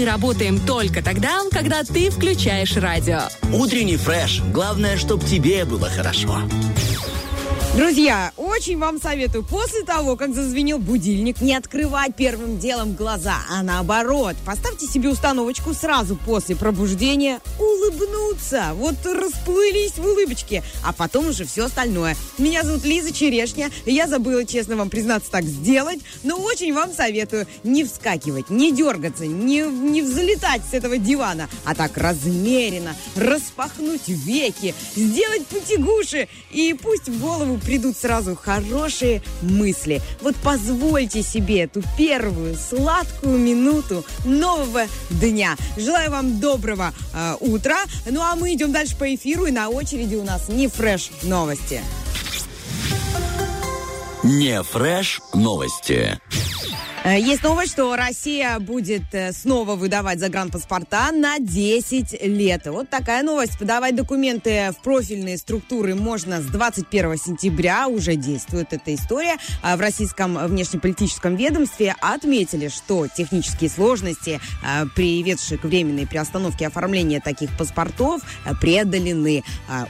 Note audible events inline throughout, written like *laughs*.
Мы работаем только тогда, когда ты включаешь радио. Утренний фреш. Главное, чтобы тебе было хорошо. Друзья, очень вам советую после того, как зазвенел будильник, не открывать первым делом глаза, а наоборот, поставьте себе установочку сразу после пробуждения улыбнуться. Вот расплылись в улыбочке, а потом уже все остальное. Меня зовут Лиза Черешня, я забыла, честно вам признаться, так сделать, но очень вам советую не вскакивать, не дергаться, не, не взлетать с этого дивана, а так размеренно распахнуть веки, сделать потягуши, и пусть в голову придут сразу хорошие мысли. Вот позвольте себе эту первую сладкую минуту нового дня. Желаю вам доброго э, утра. Ну а мы идем дальше по эфиру, и на очереди у нас не фреш новости. Не фреш новости. Э, есть новость, что Россия будет э, снова выдавать загранпаспорта на 10 лет. Вот такая новость. Подавать документы в профильные структуры можно с 21 сентября. Уже действует эта история. А в российском внешнеполитическом ведомстве отметили, что технические сложности, э, приведшие к временной приостановке оформления таких паспортов, преодолены.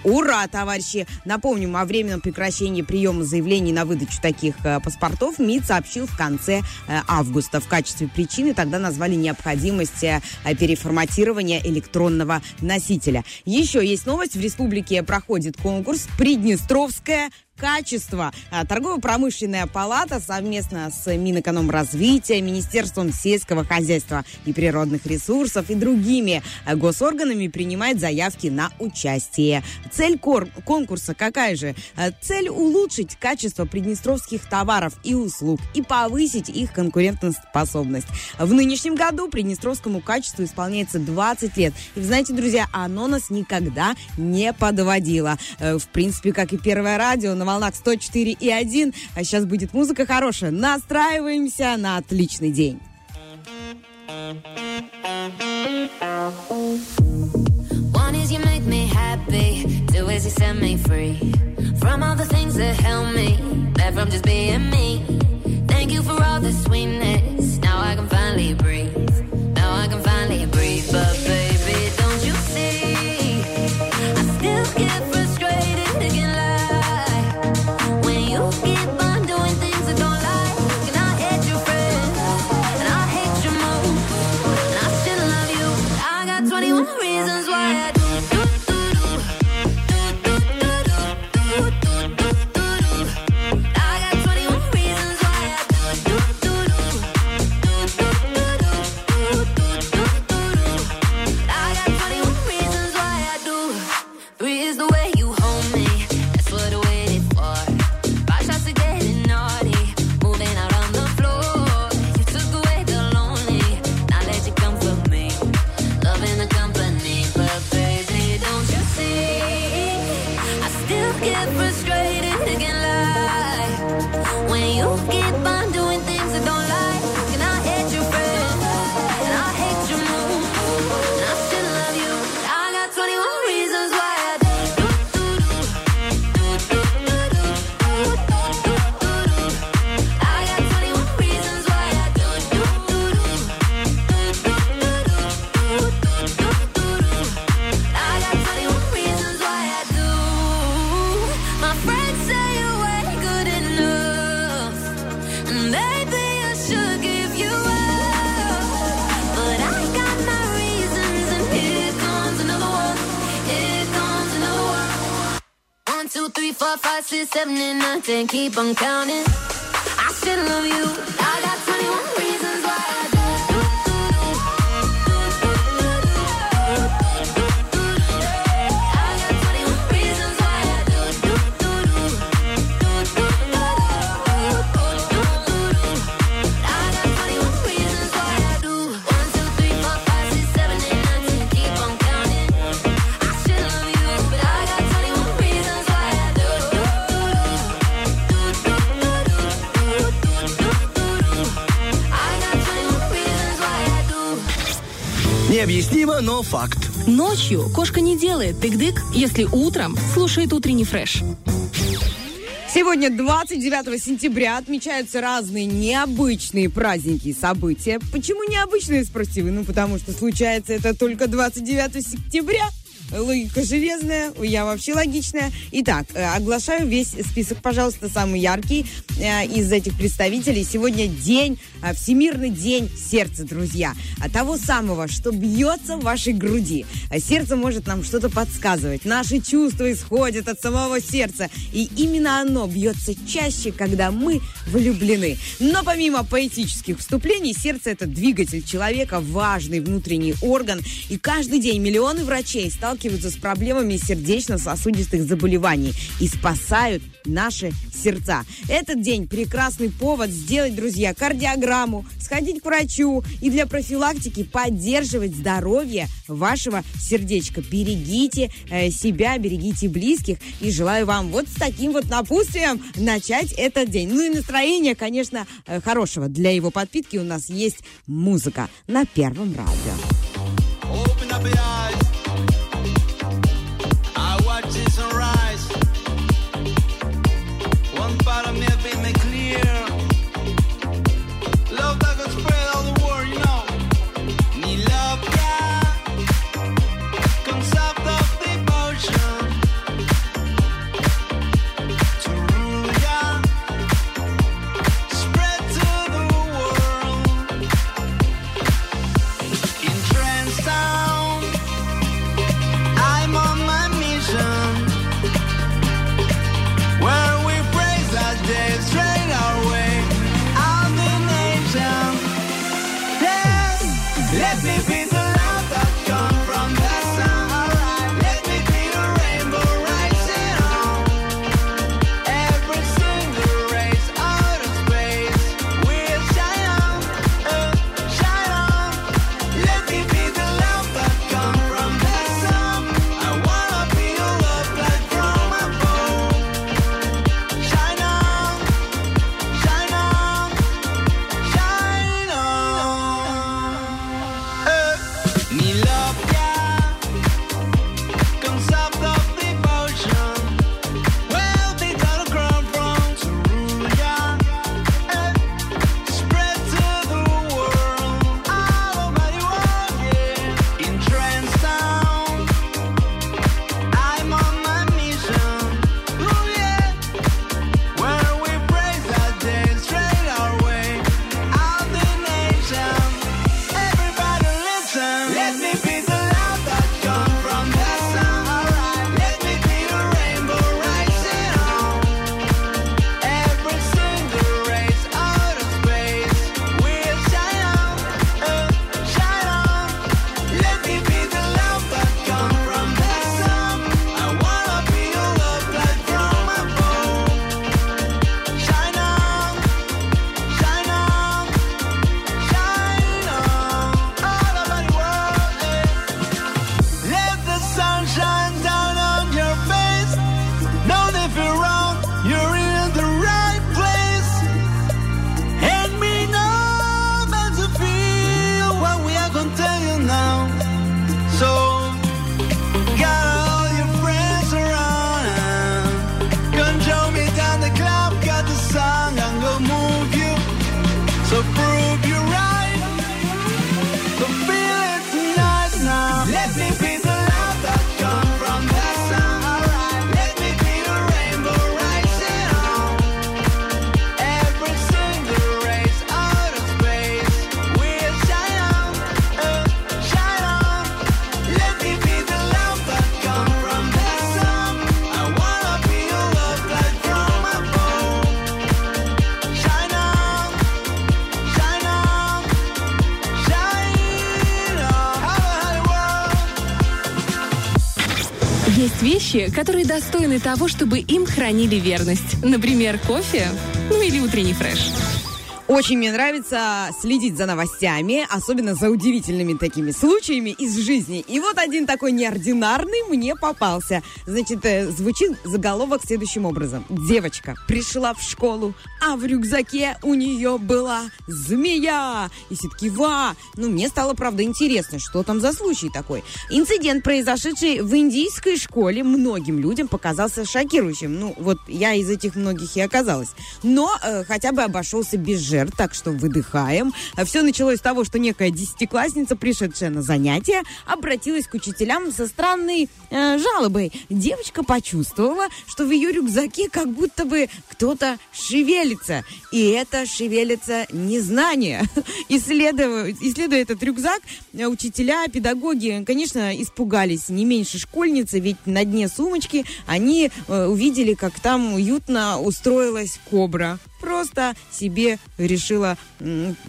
Ура, товарищи! Напомним, о временном прекращении приема заявлений на выдачу таких паспортов МИД сообщил в конце августа. В качестве причины тогда назвали необходимость э, переформатирования электронного носителя. Еще есть новость. В республике проходит конкурс «Приднестровская качества. Торгово-промышленная палата совместно с Минэкономразвития, Министерством сельского хозяйства и природных ресурсов и другими а, госорганами принимает заявки на участие. Цель конкурса какая же? А, цель улучшить качество приднестровских товаров и услуг и повысить их конкурентоспособность. В нынешнем году приднестровскому качеству исполняется 20 лет. И, знаете, друзья, оно нас никогда не подводило. Э, в принципе, как и первое радио, на волнах 104 и 1. А сейчас будет музыка хорошая. Настраиваемся на отличный день. Get get frustrated. Seven and nine, keep on counting. I still love you. I got 21 reasons Необъяснимо, но факт. Ночью кошка не делает тык-дык, если утром слушает утренний фреш. Сегодня 29 сентября отмечаются разные необычные праздники и события. Почему необычные, спросите вы? Ну, потому что случается это только 29 сентября. Логика железная, я вообще логичная. Итак, э, оглашаю весь список, пожалуйста, самый яркий э, из этих представителей. Сегодня день, Всемирный день сердца, друзья. А Того самого, что бьется в вашей груди. Сердце может нам что-то подсказывать. Наши чувства исходят от самого сердца. И именно оно бьется чаще, когда мы влюблены. Но помимо поэтических вступлений, сердце это двигатель человека, важный внутренний орган. И каждый день миллионы врачей сталкиваются с проблемами сердечно-сосудистых заболеваний и спасают наши сердца. Этот день прекрасный повод сделать, друзья, кардиограмму, сходить к врачу и для профилактики поддерживать здоровье вашего сердечка. Берегите э, себя, берегите близких и желаю вам вот с таким вот напутствием начать этот день. Ну и настроение, конечно, э, хорошего. Для его подпитки у нас есть музыка на Первом радио. Open up your eyes. Вещи, которые достойны того, чтобы им хранили верность. Например, кофе, ну или утренний фреш. Очень мне нравится следить за новостями, особенно за удивительными такими случаями из жизни. И вот один такой неординарный мне попался. Значит, э, звучит заголовок следующим образом. Девочка пришла в школу, а в рюкзаке у нее была змея. И все таки ва! Ну, мне стало, правда, интересно, что там за случай такой. Инцидент, произошедший в индийской школе, многим людям показался шокирующим. Ну, вот я из этих многих и оказалась. Но э, хотя бы обошелся без жертв жертв, так что выдыхаем. А Все началось с того, что некая десятиклассница, пришедшая на занятия, обратилась к учителям со странной э, жалобой. Девочка почувствовала, что в ее рюкзаке как будто бы кто-то шевелится. И это шевелится незнание. Исследуя, исследуя этот рюкзак, учителя, педагоги, конечно, испугались не меньше школьницы, ведь на дне сумочки они э, увидели, как там уютно устроилась кобра просто себе решила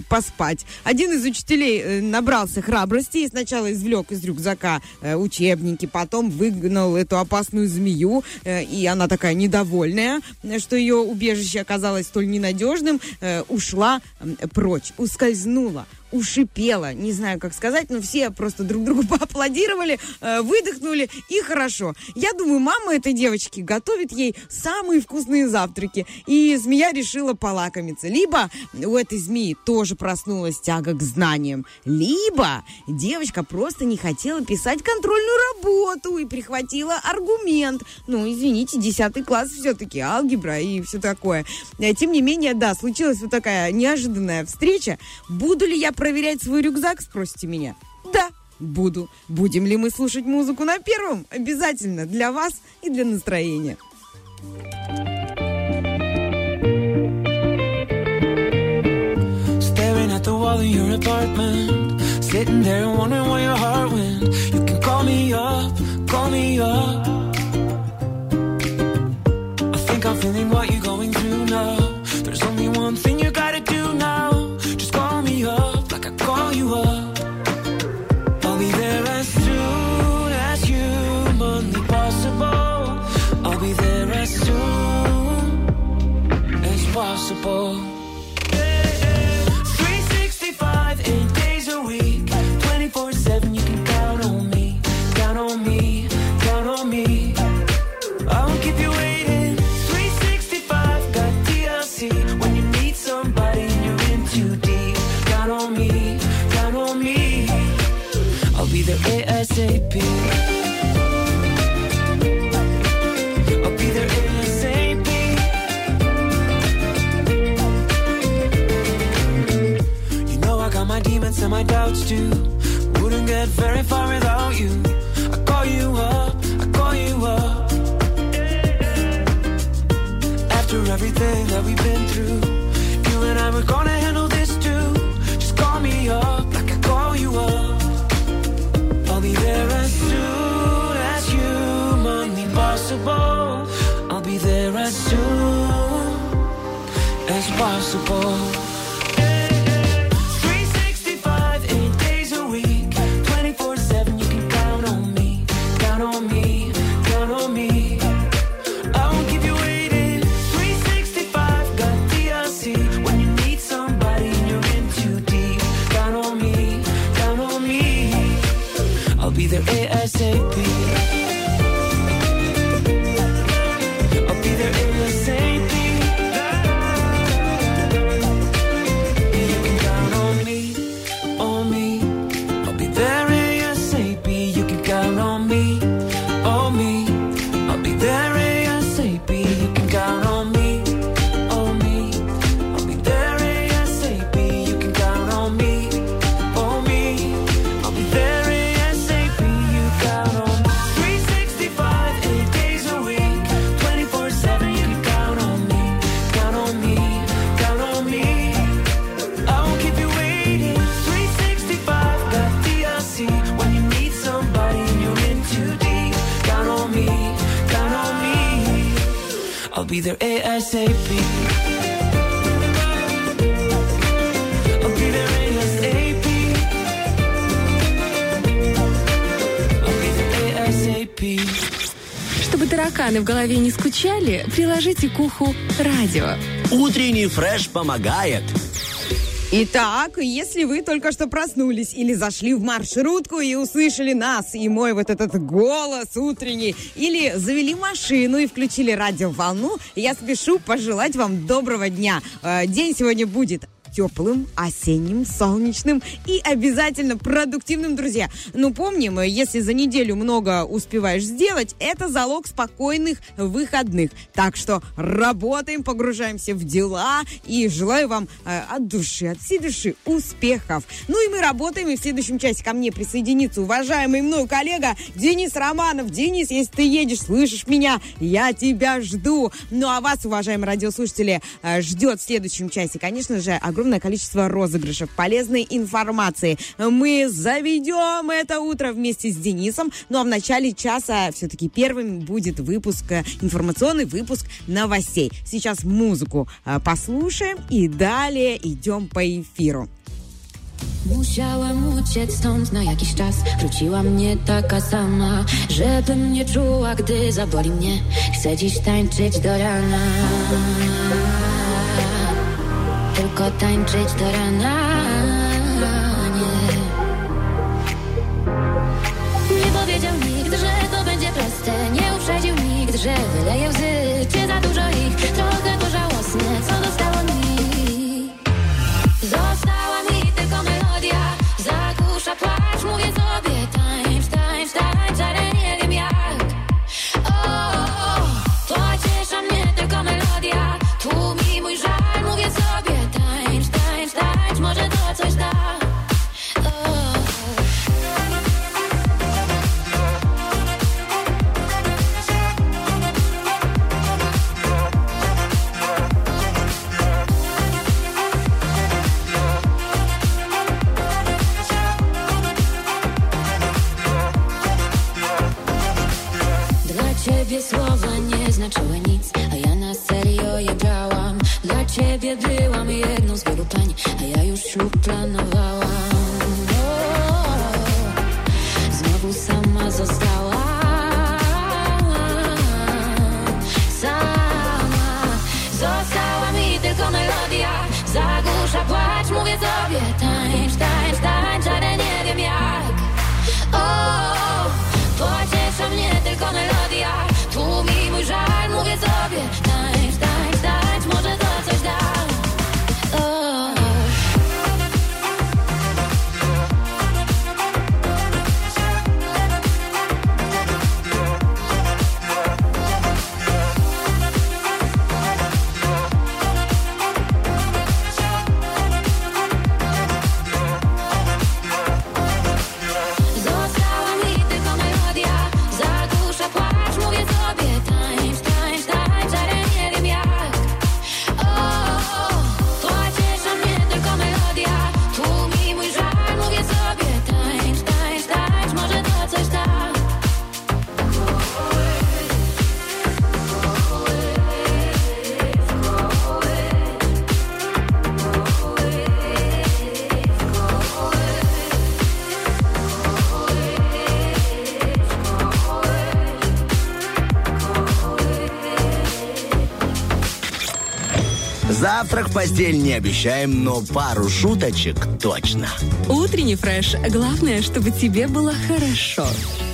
поспать. Один из учителей э, набрался храбрости и сначала извлек из рюкзака э, учебники, потом выгнал эту опасную змею, э, и она такая недовольная, что ее убежище оказалось столь ненадежным, ушла прочь, ускользнула ушипела, не знаю, как сказать, но все просто друг другу *laughs* поаплодировали, э, выдохнули, и хорошо. Я думаю, мама этой девочки готовит ей самые вкусные завтраки, и змея решила полакомиться. Либо у этой змеи тоже проснулась тяга к знаниям, либо девочка просто не хотела писать контрольную работу и прихватила аргумент. Ну, извините, 10 класс все-таки, алгебра и все такое. Э, Тем не менее, да, случилась вот такая неожиданная встреча. Буду ли я проверять свой рюкзак, спросите меня? Да, буду. Будем ли мы слушать музыку на первом? Обязательно для вас и для настроения. Staring at the wall in your apartment. Sitting there wondering where your heart went. You can call me up, call me up. I think I'm feeling what you're going through now. There's only one thing you gotta do my doubts too. Wouldn't get very far without you. I call you up, I call you up. After everything that we've been through, you and I were gonna handle this too. Just call me up like I call you up. I'll be there as soon as humanly possible. I'll be there as soon as possible. Приложите к уху радио. Утренний фреш помогает. Итак, если вы только что проснулись или зашли в маршрутку и услышали нас, и мой вот этот голос утренний, или завели машину и включили радиоволну, я спешу пожелать вам доброго дня. Э, День сегодня будет теплым, осенним, солнечным и обязательно продуктивным, друзья. Ну, помним, если за неделю много успеваешь сделать, это залог спокойных выходных. Так что работаем, погружаемся в дела и желаю вам э, от души, от всей души успехов. Ну и мы работаем, и в следующем часе ко мне присоединится уважаемый мной коллега Денис Романов. Денис, если ты едешь, слышишь меня, я тебя жду. Ну а вас, уважаемые радиослушатели, э, ждет в следующем часе, конечно же, огромное количество розыгрышев, полезной информации. Мы заведем это утро вместе с Денисом. Ну а в начале часа все-таки первым будет выпуск, э, информационный выпуск новостей. Сейчас музыку э, послушаем и далее идем по эфиру. Musiałem uciec stąd na jakiś czas Wróciła mnie taka sama Żebym nie czuła, gdy zaboli mnie Chcę dziś tańczyć do rana Tylko tańczyć do rana Nie, nie powiedział nikt, że to będzie proste. Nie uprzedził nikt, że wyleje łzy. Czy za dużo ich, trochę ciebie słowa nie znaczyły nic, a ja na serio je brałam. Dla ciebie byłam jedną z wielu pań, a ja już ślub planowałam. В постель не обещаем, но пару шуточек точно. Утренний фреш. Главное, чтобы тебе было хорошо.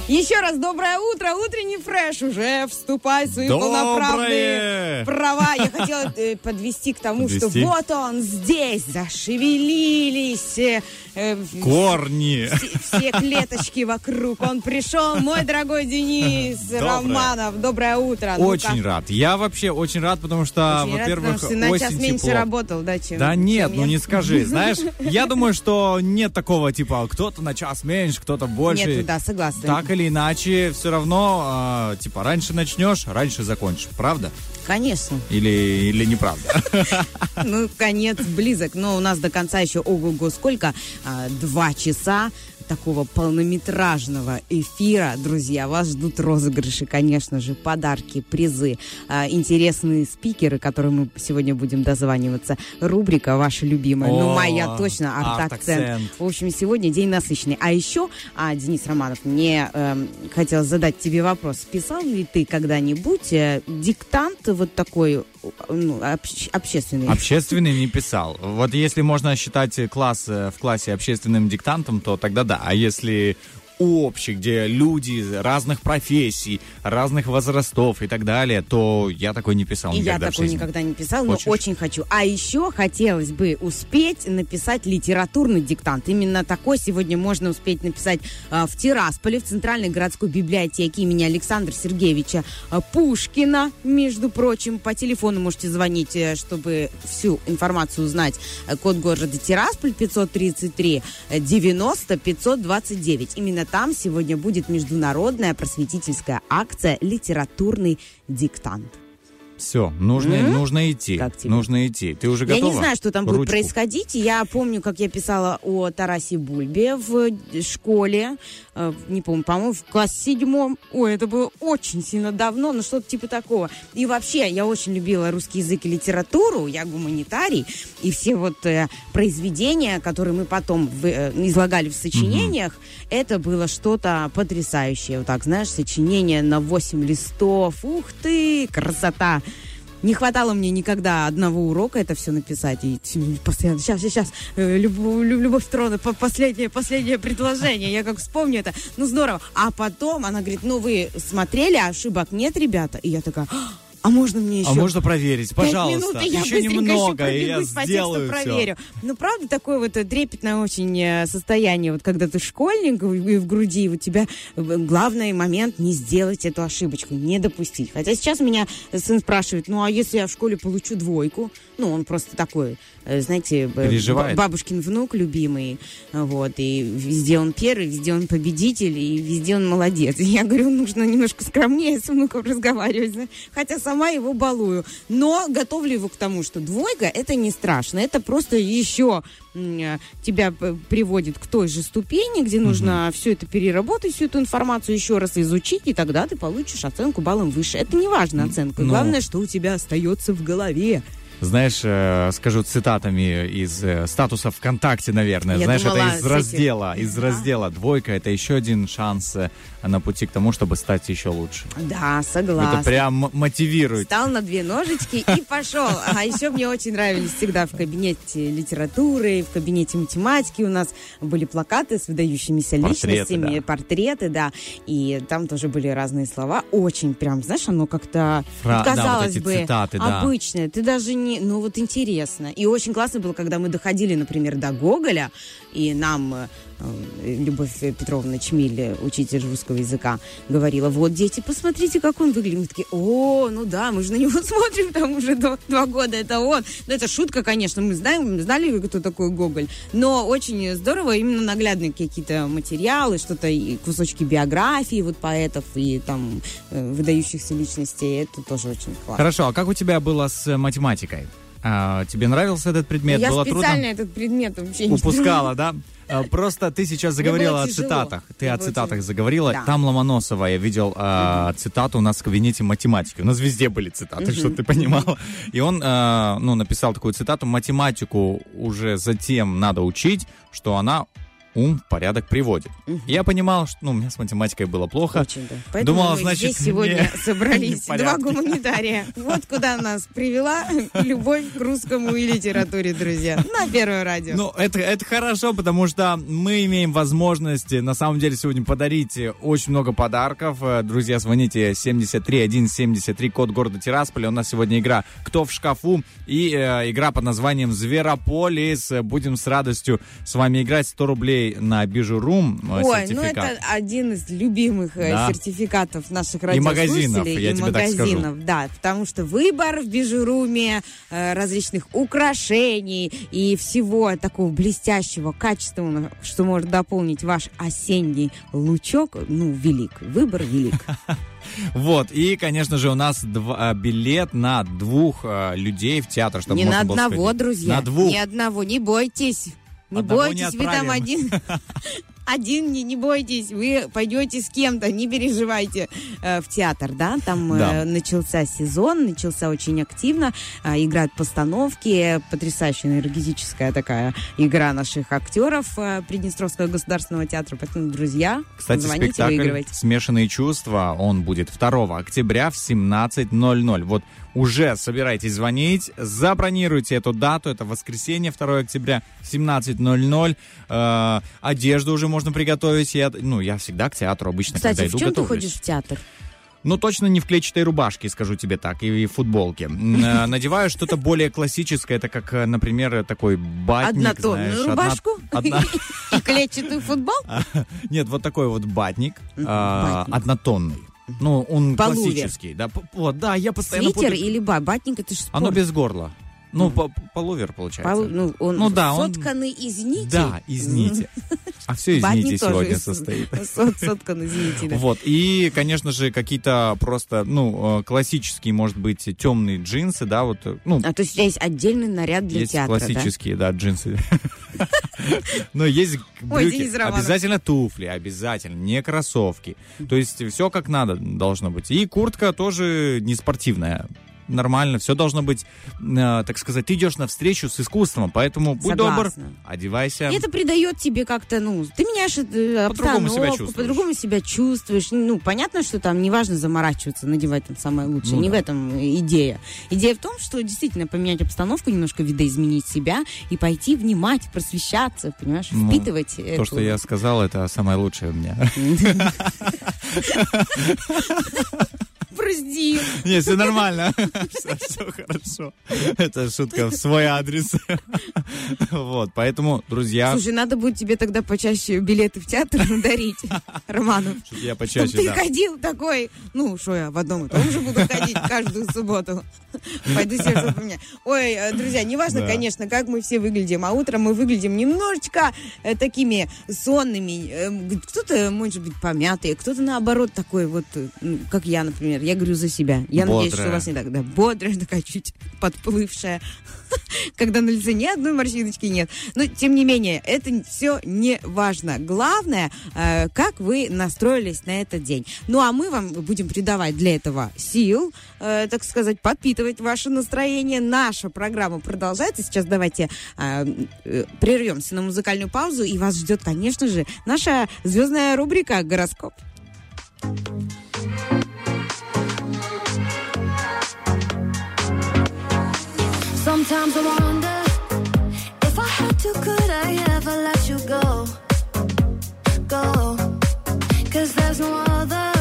Еще раз доброе утро, утренний фреш уже вступает в свои Доброе! полноправные права. Я хотела э, подвести к тому, Подвести? что вот он здесь, зашевелились э, э, Корни. Все, клеточки вокруг. Он пришел, мой дорогой Денис Доброе. Романов. Доброе утро. Очень рад. Я вообще очень рад, потому что, во-первых, ты на час осень меньше тепло. работал, да, чем Да нет, чем ну я. не скажи. *laughs* Знаешь, я думаю, что нет такого, типа, кто-то на час меньше, кто-то больше. Нет, да, согласна. Так или иначе, все равно, а, типа, раньше начнешь, раньше закончишь. Правда? Конечно. Или, или неправда? Ну, конец близок. Но у нас до конца еще ого-го сколько? А, Два часа такого полнометражного эфира. Друзья, вас ждут розыгрыши, конечно же, подарки, призы, а, интересные спикеры, которым мы сегодня будем дозваниваться. Рубрика ваша любимая, ну, моя точно, арт-акцент. В общем, сегодня день насыщенный. А еще, а, Денис Романов, мне эм, хотелось задать тебе вопрос. Писал ли ты когда-нибудь э, диктант вот такой ну, общ- общественный. Общественный не писал. Вот если можно считать класс э, в классе общественным диктантом, то тогда да. А если общий, где люди разных профессий, разных возрастов и так далее, то я такой не писал И я никогда в такой никогда не писал, но Хочешь? очень хочу. А еще хотелось бы успеть написать литературный диктант. Именно такой сегодня можно успеть написать а, в Тирасполе, в Центральной городской библиотеке имени Александра Сергеевича а, Пушкина, между прочим. По телефону можете звонить, э, чтобы всю информацию узнать. Э, Код города Тирасполь 533 э, 90 529. Именно там сегодня будет международная просветительская акция «Литературный диктант». Все, нужно, М? нужно идти. Как тебе? Нужно идти. Ты уже готова? Я не знаю, что там будет Ручку. происходить. Я помню, как я писала о Тарасе Бульбе в школе. Э, Не помню, по-моему, в классе седьмом. Ой, это было очень сильно давно, но что-то типа такого. И вообще, я очень любила русский язык и литературу. Я гуманитарий. И все вот э, произведения, которые мы потом в- э, излагали в сочинениях, это было что-то потрясающее. Вот так, знаешь, сочинение на 8 листов. Ух ты, красота! Не хватало мне никогда одного урока это все написать. И постоянно, сейчас, сейчас, э, Любовь, Любовь Петровна, по- последнее, последнее предложение. Я как вспомню это. Ну, здорово. А потом она говорит, ну, вы смотрели, ошибок нет, ребята? И я такая, «А, можно мне еще? А можно проверить, пожалуйста. минут, и я еще немного, еще и я сделаю все. проверю. Ну, правда, такое вот трепетное очень э, состояние, вот когда ты школьник, и в груди у тебя э, главный момент не сделать эту ошибочку, не допустить. Хотя сейчас меня сын спрашивает, ну, а если я в школе получу двойку? Ну, он просто такой, э, знаете, Переживает. бабушкин внук любимый, вот, и везде он первый, везде он победитель, и везде он молодец. И *laughs* я говорю, нужно немножко скромнее с внуком разговаривать, хотя сама его балую. Но готовлю его к тому, что двойка это не страшно, это просто еще э, тебя приводит к той же ступени, где нужно все это переработать, всю эту информацию еще раз изучить, и тогда ты получишь оценку баллом выше. Это не важно оценка, Ну. главное, что у тебя остается в голове. Знаешь, э, скажу цитатами из э, статуса ВКонтакте, наверное. Я Знаешь, думала, это из с этим. раздела, из раздела двойка. Это еще один шанс э, на пути к тому, чтобы стать еще лучше. Да, согласна. Это прям мотивирует. Встал на две ножички и пошел. А еще мне очень нравились всегда в кабинете литературы, в кабинете математики у нас были плакаты с выдающимися личностями, портреты, да. И там тоже были разные слова. Очень прям, знаешь, оно как-то, казалось бы, обычное. Ты даже не... Ну вот интересно. И очень классно было, когда мы доходили, например, до Гоголя, и нам э, Любовь Петровна Чмиль, э, учитель русского языка, говорила, вот, дети, посмотрите, как он выглядит. Мы такие, о, ну да, мы же на него *laughs* смотрим там уже до- два года, это он. Ну, это шутка, конечно, мы знаем, знали, кто такой Гоголь, но очень здорово, именно наглядные какие-то материалы, что-то, и кусочки биографии вот поэтов и там э, выдающихся личностей, это тоже очень классно. Хорошо, а как у тебя было с э, математикой? А, тебе нравился этот предмет? Я было специально трудно? этот предмет вообще не Упускала, да? А, Просто ты сейчас заговорила о цитатах. Ты о цитатах заговорила. Там Ломоносова я видел а, цитату у нас в кабинете математики. У нас везде были цитаты, чтобы ты понимала. И он а, ну, написал такую цитату. Математику уже затем надо учить, что она ум в порядок приводит. И Я понимал, что ну, у меня с математикой было плохо. Очень, да. Поэтому Думала, мы значит, здесь сегодня *laughs* собрались *laughs* два гуманитария. Вот куда нас привела *laughs* любовь к русскому и литературе, друзья. На Первое радио. Ну, это, это хорошо, потому что мы имеем возможность, на самом деле, сегодня подарить очень много подарков. Друзья, звоните 73173, код города Тирасполя. У нас сегодня игра «Кто в шкафу?» и э, игра под названием «Зверополис». Будем с радостью с вами играть 100 рублей на Бижурум. э, Ой, ну это один из любимых э, Да. сертификатов наших И магазинов, радиослушателей. я и тебе так скажу. магазинов, да, потому что выбор в бижуруме э, различных украшений и всего такого блестящего, качественного, что может дополнить ваш осенний лучок, ну, велик. Выбор велик. *laughs* Вот, и, конечно же, у нас два- билет на двух э, людей в театр, чтобы не на можно было одного, сходить. друзья. На двух. Не одного, не бойтесь. Не Одного не бойтесь, вы там один. *laughs* один, не, не бойтесь, вы пойдете с кем-то, не переживайте. Э, в театр, да, там э, Да. начался сезон, начался очень активно, а, играют постановки, потрясающая энергетическая такая игра наших актеров э, Приднестровского государственного театра, поэтому, друзья, Кстати, звоните, спектакль выигрывайте. «Смешанные чувства», он будет 2 октября в 17.00. Вот уже собирайтесь звонить, забронируйте эту дату, это воскресенье, 2 октября, 17.00. Э, одежду уже можно приготовить. Я, ну, я всегда к театру обычно, Кстати, когда в иду, чем ты готовлюсь. ходишь в театр? Ну, точно не в клетчатой рубашке, скажу тебе так, и в футболке. Э, *laughs* Надеваю что-то более классическое, это как, э, например, такой батник, Однотонную знаешь, рубашку одна- *laughs* и клетчатую футбол? *laughs* Нет, вот такой вот батник, а, батник. однотонный. Ну, он Полувер. классический. Да, вот, да, я постоянно Свитер путаю. или ба- батник, это же спорт. Оно без горла. Ну, по- полувер получается. Полу- ну, он Ну да, он- сотканный из нити. Да, из нити. А все из нити сегодня из- состоит. *laughs* сот- Соткан из нити, да. Вот, и, конечно же, какие-то просто, ну, э, классические, может быть, темные джинсы, да, вот, э, ну, А то есть у тебя есть отдельный наряд для есть театра, да? классические, да, джинсы. *laughs* Но есть брюки. Обязательно туфли, обязательно, не кроссовки. То есть все как надо должно быть. И куртка тоже не спортивная. Нормально, все должно быть, э, так сказать, ты идешь навстречу с искусством, поэтому будь добр, Согласна. одевайся. И это придает тебе как-то, ну, ты меняешь э, По-другому себя обстановку, чувствуешь. по-другому себя чувствуешь. Ну, понятно, что там не важно заморачиваться, надевать там самое лучшее. Ну не да. в этом идея. Идея в том, что действительно поменять обстановку, немножко видоизменить себя и пойти внимать, просвещаться, понимаешь, Ну, впитывать. То, что я сказал, это самое лучшее у меня. *laughs* *laughs* Прости. Нет, все нормально. *laughs* Все хорошо. Это шутка в свой адрес. *laughs* Вот, поэтому, друзья, Слушай, надо будет тебе тогда почаще билеты в театр *laughs* дарить, Романов. я почаще, ты ходил такой, ну, что я в одном и том же буду ходить каждую субботу. Пойду себе поменяю. Ой, э, друзья, неважно, конечно, как мы все выглядим, а утром мы выглядим немножечко э, такими сонными. Э, г- кто-то, может быть, помятый, кто-то, наоборот, такой вот, э, как я, например. Я говорю за себя. Я надеюсь, что у Бодрая. вас не так. Да, бодрая, *laughs* такая чуть подплывшая. *laughs* Когда на лице ни одной морщиночки нет. Но, тем не менее, это все не важно. Главное, э, как вы настроились на этот день. Ну, а мы вам будем придавать для этого сил, э, так сказать, подпитывать ваше настроение. Наша программа продолжается. Сейчас давайте э, прервемся на музыкальную паузу, и вас ждет, конечно же, наша звездная рубрика «Гороскоп». Sometimes I wonder if I had to, could I ever let you go? Go. Cause there's no other.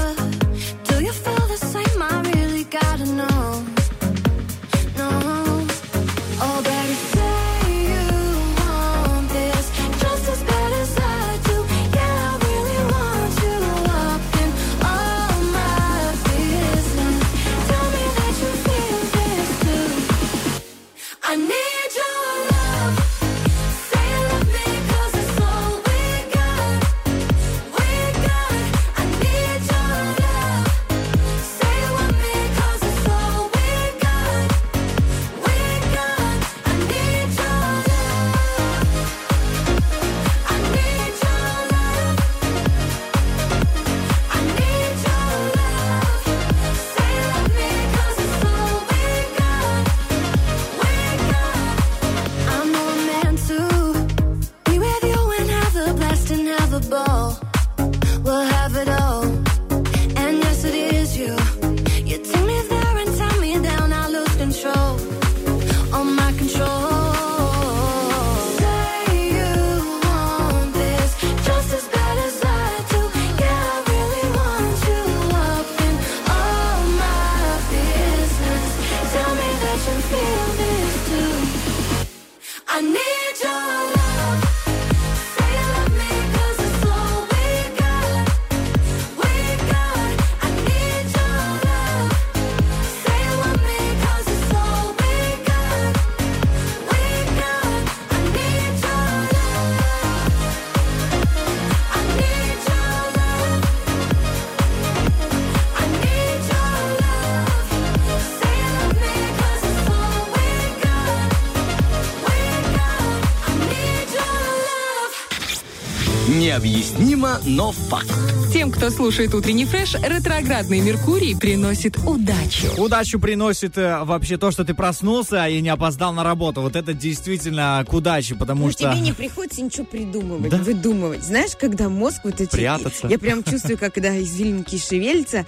Необъяснимо, но факт. Тем, кто слушает утренний фреш, ретроградный Меркурий приносит удачу. Удачу приносит э, вообще то, что ты проснулся и не опоздал на работу. Вот это действительно к удаче, потому Ну, что... тебе не приходится ничего придумывать, Да. выдумывать. Знаешь, когда мозг вот эти... Прятаться. Я прям чувствую, как когда извилинки шевелятся,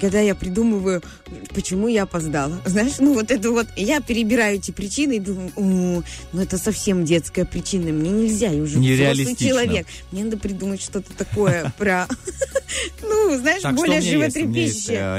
когда я придумываю, почему я опоздала. Знаешь, ну вот это вот... Я перебираю эти причины и думаю, «О, ну это совсем детская причина. Мне нельзя, я уже взрослый человек. Мне надо придумать что-то такое про... *laughs* Ну, знаешь, более животрепещущее. э,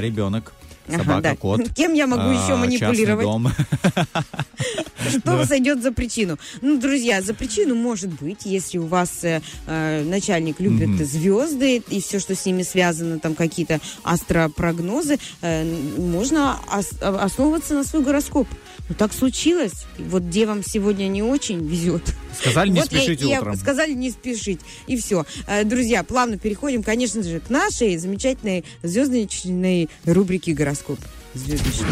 Ага, собака, да. кот. Кем я могу а, еще манипулировать? дом. *laughs* Что сойдет за причину? Ну, друзья, за причину может быть, если у вас э, э, начальник любит Мгм. звезды и все, что с ними связано, там какие-то астропрогнозы, э, можно ос- а- основываться на свой гороскоп. Ну, так случилось. Вот девам сегодня не очень везет. Сказали, не Вот я- спешите я- утром. Сказали не спешить. И все. Друзья, плавно переходим, конечно же, к нашей замечательной звездочной рубрике «Гороскоп». Звездочной.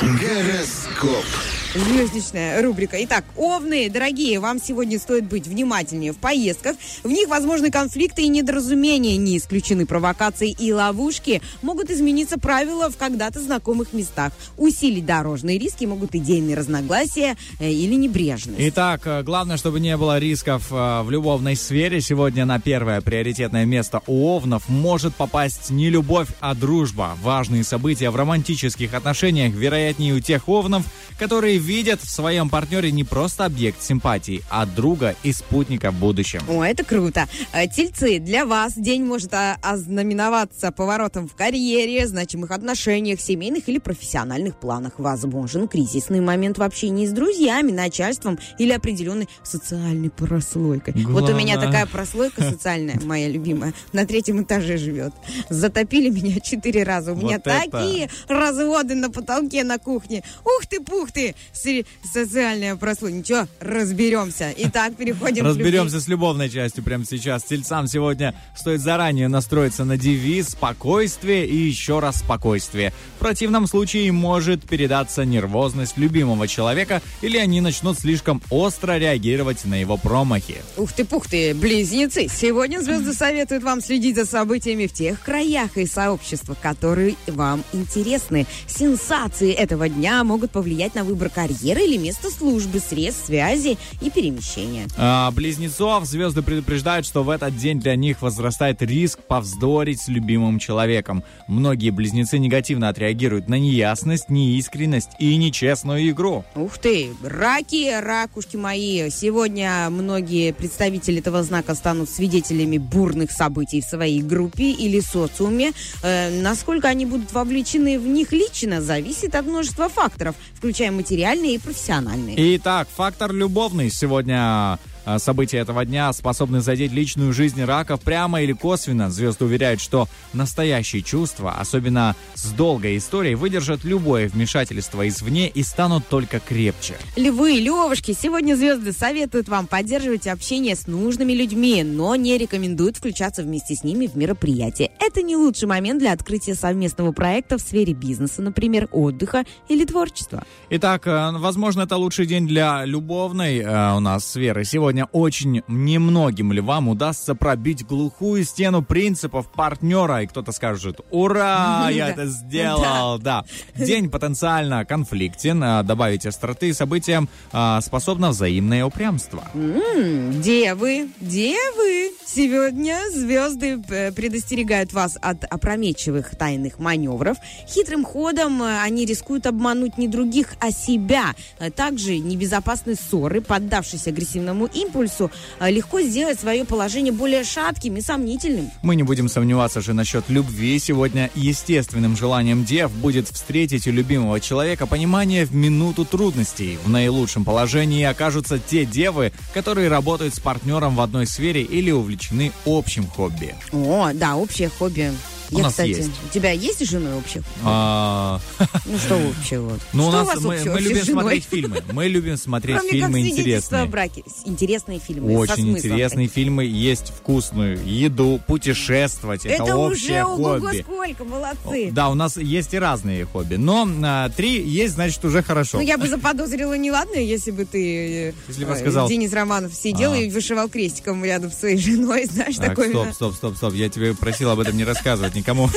Гороскоп. Звездочная рубрика. Итак, овны, дорогие, вам сегодня стоит быть внимательнее в поездках. В них возможны конфликты и недоразумения. Не исключены провокации и ловушки. Могут измениться правила в когда-то знакомых местах. Усилить дорожные риски могут идейные разногласия э, или небрежность. Итак, э, главное, чтобы не было рисков э, в любовной сфере. Сегодня на первое приоритетное место у овнов может попасть не любовь, а дружба. Важные события в романтических отношениях, вероятнее, у тех овнов, которые видят в своем партнере не просто объект симпатии, а друга и спутника в будущем. О, это круто. Э, Тельцы, для вас день может а, ознаменоваться поворотом в карьере, значимых отношениях, семейных или профессиональных планах. Возможен кризисный момент в общении с друзьями, начальством или определенной социальной прослойкой. Вот у меня Главное. такая прослойка социальная, *laughs* моя любимая, на третьем этаже живет. Затопили меня четыре раза. У меня Вот это. такие разводы на потолке на кухне. Ух ты, пух ты! Социальная прослойка. Ничего, разберемся. Итак, переходим к. Разберемся с любовной частью прямо сейчас. Тельцам сегодня стоит заранее настроиться на девиз «спокойствие» и еще раз «спокойствие». В противном случае может передаться нервозность любимого человека или они начнут слишком остро реагировать на его промахи. Ух ты, пух ты, близнецы! Сегодня звезды советуют вам следить за событиями в тех краях и сообществах, которые вам интересны. Сенсации этого дня могут повлиять на выбор карьеры или места службы, средств связи и перемещения. А, близнецов звезды предупреждают, что в этот день для них возрастает риск повздорить с любимым человеком. Многие близнецы негативно отреагируют на неясность, неискренность и нечестную игру. Ух ты, раки, ракушки мои. Сегодня многие представители этого знака станут свидетелями бурных событий в своей группе или социуме. Э, насколько они будут вовлечены в них лично, зависит от множества факторов, включая материальные и профессиональные. Итак, фактор любовный. Сегодня события этого дня способны задеть личную жизнь раков прямо или косвенно. Звезды уверяют, что настоящие чувства, особенно с долгой историей, выдержат любое вмешательство извне и станут только крепче. Львы, левушки, сегодня звезды советуют вам поддерживать общение с нужными людьми, но не рекомендуют включаться вместе с ними в мероприятие. Это не лучший момент для открытия совместного проекта в сфере бизнеса, например, отдыха или творчества. Итак, э, возможно, это лучший день для любовной э, у нас сферы. Сегодня очень немногим львам удастся пробить глухую стену принципов партнера. И кто-то скажет, ура, *laughs* я это сделал. Да. День потенциально конфликтен. Э, Добавить остроты событиям э, способно взаимное упрямство. Девы, девы, сегодня звезды э, предостерегают вас от опрометчивых тайных маневров. Хитрым ходом э, они рискуют обмануть не других, а себя. Также небезопасны ссоры, поддавшись агрессивному импульсу, э, легко сделать свое положение более шатким и сомнительным. Мы не будем сомневаться же насчет любви. Сегодня естественным желанием дев будет встретить у любимого человека понимание в минуту трудностей. В наилучшем положении окажутся те девы, которые работают с партнером в одной сфере или увлечены общим хобби. О, да, общее хобби. У Я, нас кстати, есть. у тебя есть с женой общих? А, Ну что общего? Ну, у нас мы, мы любим смотреть фильмы. Мы любим смотреть Кроме фильмы как интересные. о браке. Интересные фильмы. Очень интересные фильмы, есть вкусную еду, путешествовать. Это, Это общее уже хобби. сколько, молодцы. Да, у нас есть и разные хобби, но а, три есть, значит, уже хорошо. Ну, я бы заподозрила неладное, если бы ты, э, Если бы э, сказал- Денис Романов сидел А. и вышивал крестиком рядом с своей женой, *laughs* знаешь, Так, такой... стоп, стоп, стоп, стоп. Я тебе просил об этом не рассказывать никому.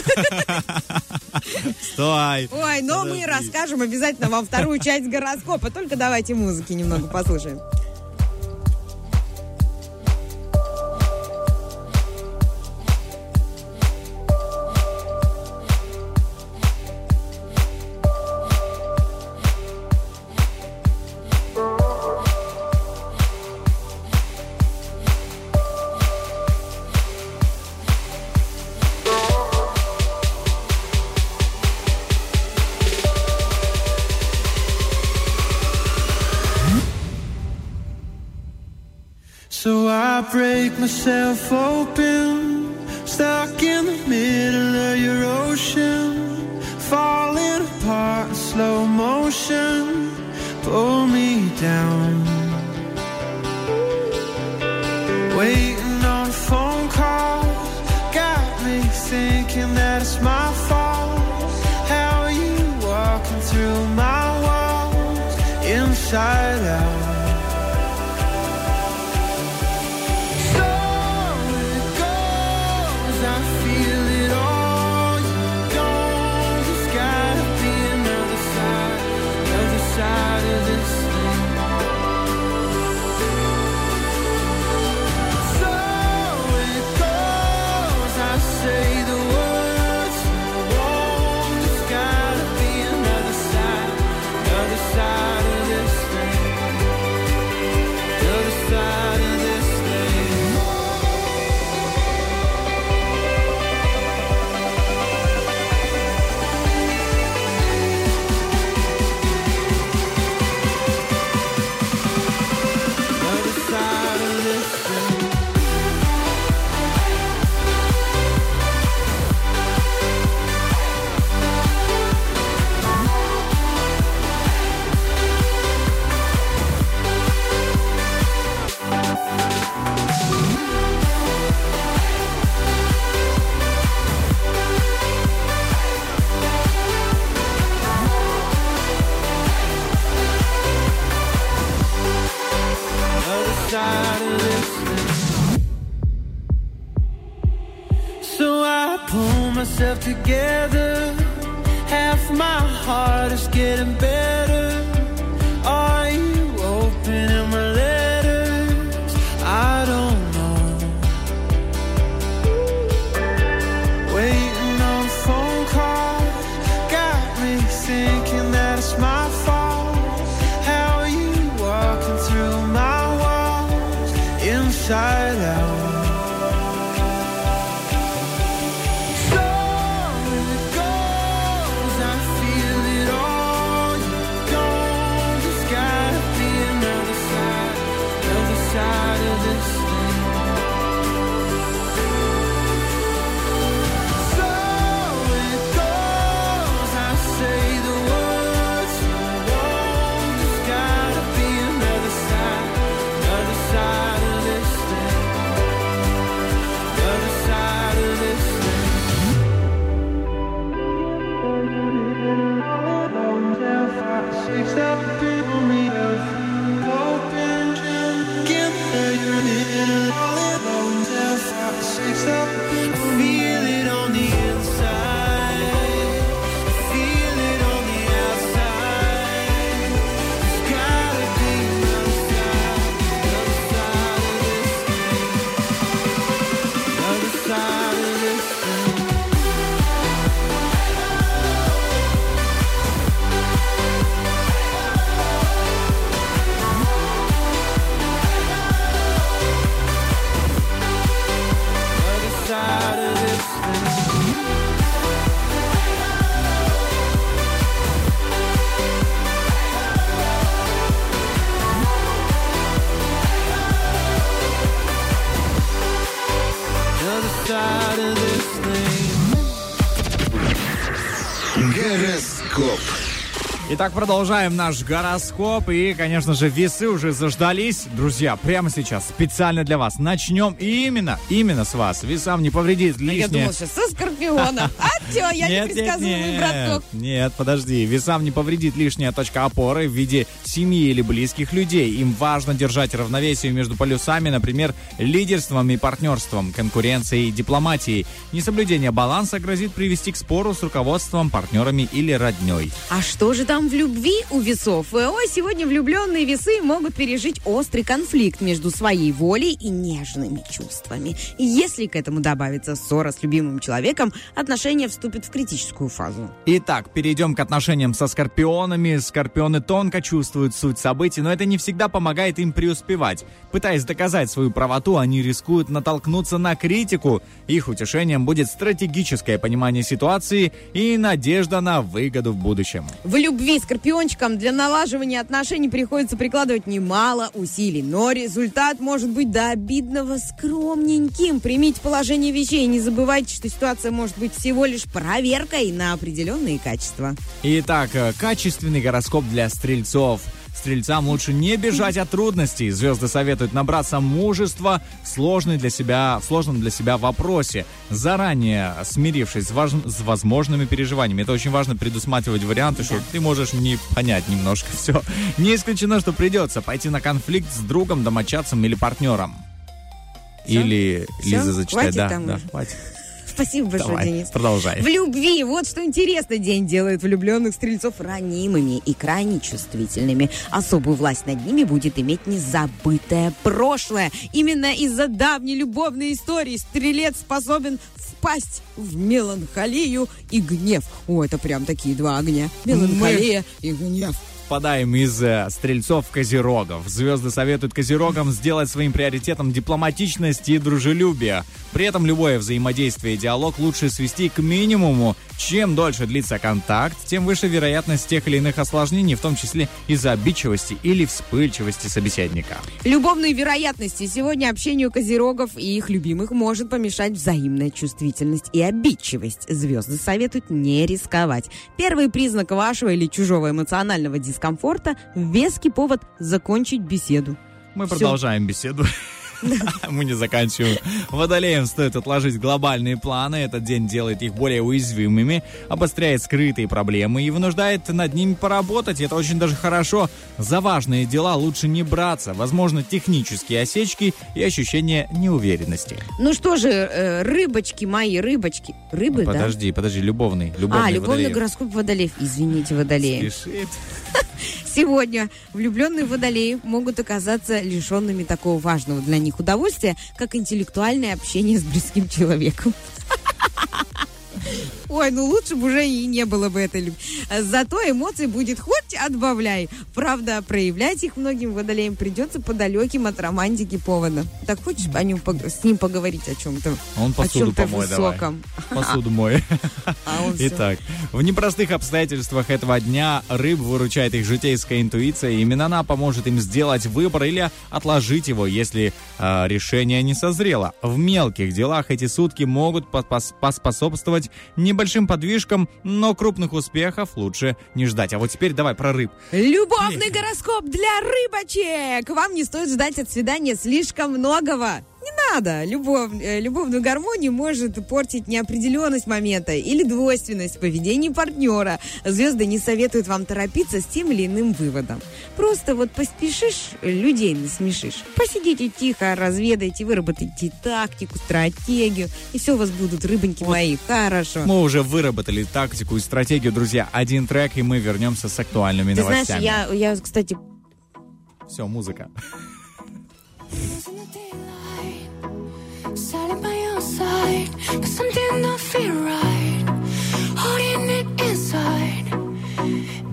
Стой. Ой, но мы Подожди. расскажем обязательно вам вторую часть гороскопа. Только давайте музыки немного послушаем. Итак, продолжаем наш гороскоп. И, конечно же, весы уже заждались. Друзья, прямо сейчас, специально для вас. Начнем именно, именно с вас. Весам не повредит Я лишнее. думала, что со скорпиона. *laughs* А чё, я не нет. браток. Нет, подожди. Весам не повредит лишняя точка опоры в виде семьи или близких людей. Им важно держать равновесие между полюсами, например, лидерством и партнерством, конкуренцией и дипломатией. Несоблюдение баланса грозит привести к спору с руководством, партнерами или родней. А что же там в любви у весов? Э, Ой, сегодня влюбленные весы могут пережить острый конфликт между своей волей и нежными чувствами. И если к этому добавится ссора с любимым человеком, отношения вступят в критическую фазу. Итак, перейдем к отношениям со скорпионами. Скорпионы тонко чувствуют суть событий, но это не всегда помогает им преуспевать. Пытаясь доказать свою правоту, они рискуют натолкнуться на критику. Их утешением будет стратегическое понимание ситуации и надежда на выгоду в будущем. В любви скорпиончикам для налаживания отношений приходится прикладывать немало усилий, но результат может быть до обидного скромненьким. Примите положение вещей и не забывайте, что ситуация может быть всего лишь проверкой на определенные качества. Итак, э, качественный гороскоп для стрельцов. Стрельцам лучше не бежать от трудностей. Звезды советуют набраться мужества в, сложной для себя, в сложном для себя вопросе, заранее смирившись с, важ- с возможными переживаниями. Это очень важно предусматривать варианты, что ты можешь не понять немножко *laughs* все. Не исключено, что придется пойти на конфликт с другом, домочадцем или партнером. Всё? Или Всё? Лиза зачитает. Хватит Да, да, уже? хватит. Спасибо большое, Давай, Денис. продолжай. В любви, вот что интересно, день делает влюбленных стрельцов ранимыми и крайне чувствительными. Особую власть над ними будет иметь незабытое прошлое. Именно из-за давней любовной истории стрелец способен впасть в меланхолию и гнев. О, это прям такие два огня. Меланхолия и гнев. Впадаем из э, стрельцов козерогов. Звезды советуют козерогам сделать своим приоритетом дипломатичность и дружелюбие. При этом любое взаимодействие и диалог лучше свести к минимуму. Чем дольше длится контакт, тем выше вероятность тех или иных осложнений, в том числе из-за обидчивости или вспыльчивости собеседника. Любовные вероятности. Сегодня общению козерогов и их любимых может помешать взаимная чувствительность и обидчивость. Звезды советуют не рисковать. Первый признак вашего или чужого эмоционального дискомфорта – веский повод закончить беседу. Мы Всё. продолжаем беседу. *laughs* Мы не заканчиваем. Водолеям стоит отложить глобальные планы. Этот день делает их более уязвимыми, обостряет скрытые проблемы и вынуждает над ними поработать. Это очень даже хорошо. За важные дела лучше не браться. Возможно, технические осечки и ощущение неуверенности. Ну что же, э, рыбочки мои, рыбочки. Рыбы, да? Подожди, подожди, любовный. Любовный А, любовный водолей. гороскоп водолеев. Извините, водолеи. Спешит. *laughs* Сегодня влюбленные водолеи могут оказаться лишенными такого важного для них удовольствия, как интеллектуальное общение с близким человеком. Ой, ну лучше бы уже и не было бы этой любви. Зато эмоций будет хоть отбавляй. Правда, проявлять их многим водолеям придется по далеким от романтики поводам. Так хочешь о нем с ним поговорить о чем-то? Он О посуду чем-то помой давай. высоком. Посуду *laughs* мой. А он. Итак, в непростых обстоятельствах этого дня рыб выручает их житейская интуиция. и Именно она поможет им сделать выбор или отложить его, если э, решение не созрело. В мелких делах эти сутки могут по- пос- поспособствовать небольшим подвижкам, но крупных успехов лучше не ждать. А вот теперь давай про рыб. Любовный гороскоп для рыбочек! Вам не стоит ждать от свидания слишком многого. Не надо. Любовь, э, любовную гармонию может портить неопределенность момента или двойственность в поведении партнера. Звезды не советуют вам торопиться с тем или иным выводом. Просто вот поспешишь, людей насмешишь. Посидите тихо, разведайте, выработайте тактику, стратегию, и все у вас будут рыбоньки мои. Хорошо. Мы уже выработали тактику и стратегию, друзья. Один трек, и мы вернемся с актуальными Ты знаешь, новостями. я, я, кстати, Все, музыка. Silent by your side, but something don't feel right. Holding it inside,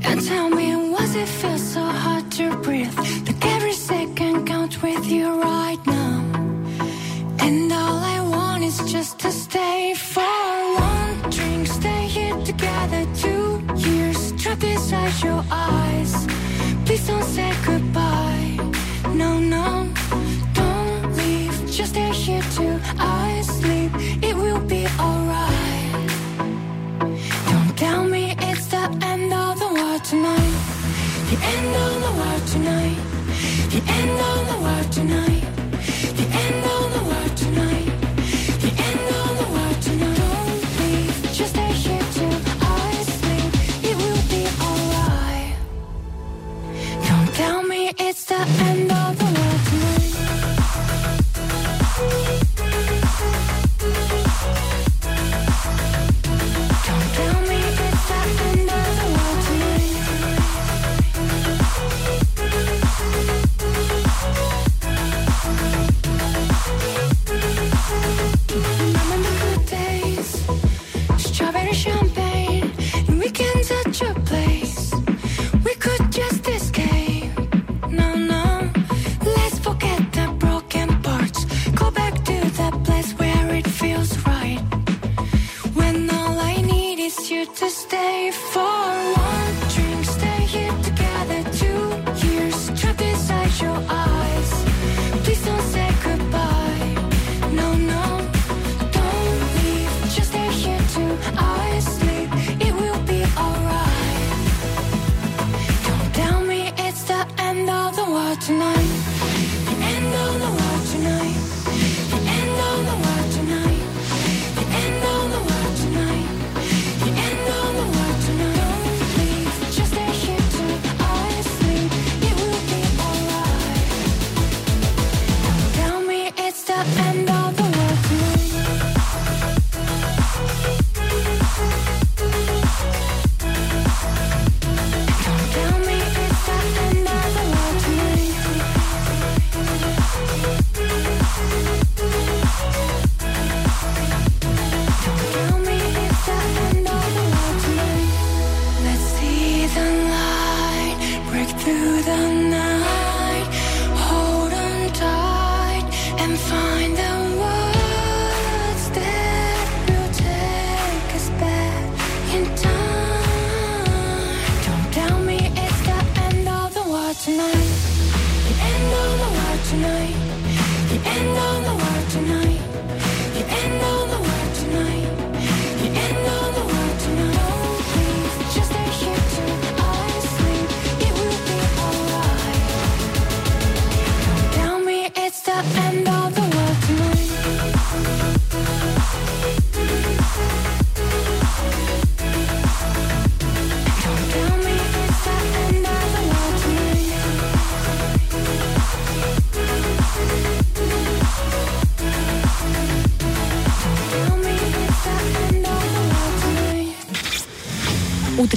and tell me, was it feel so hard to breathe? Like every second counts with you right now, and all I want is just to stay for one drink, stay here together, two years trapped inside your eyes. Please don't say goodbye. No, no. Just stay here till I sleep. It will be alright. Don't tell me it's the end of the world tonight. The end of the world tonight. The end of the world tonight. The end. Of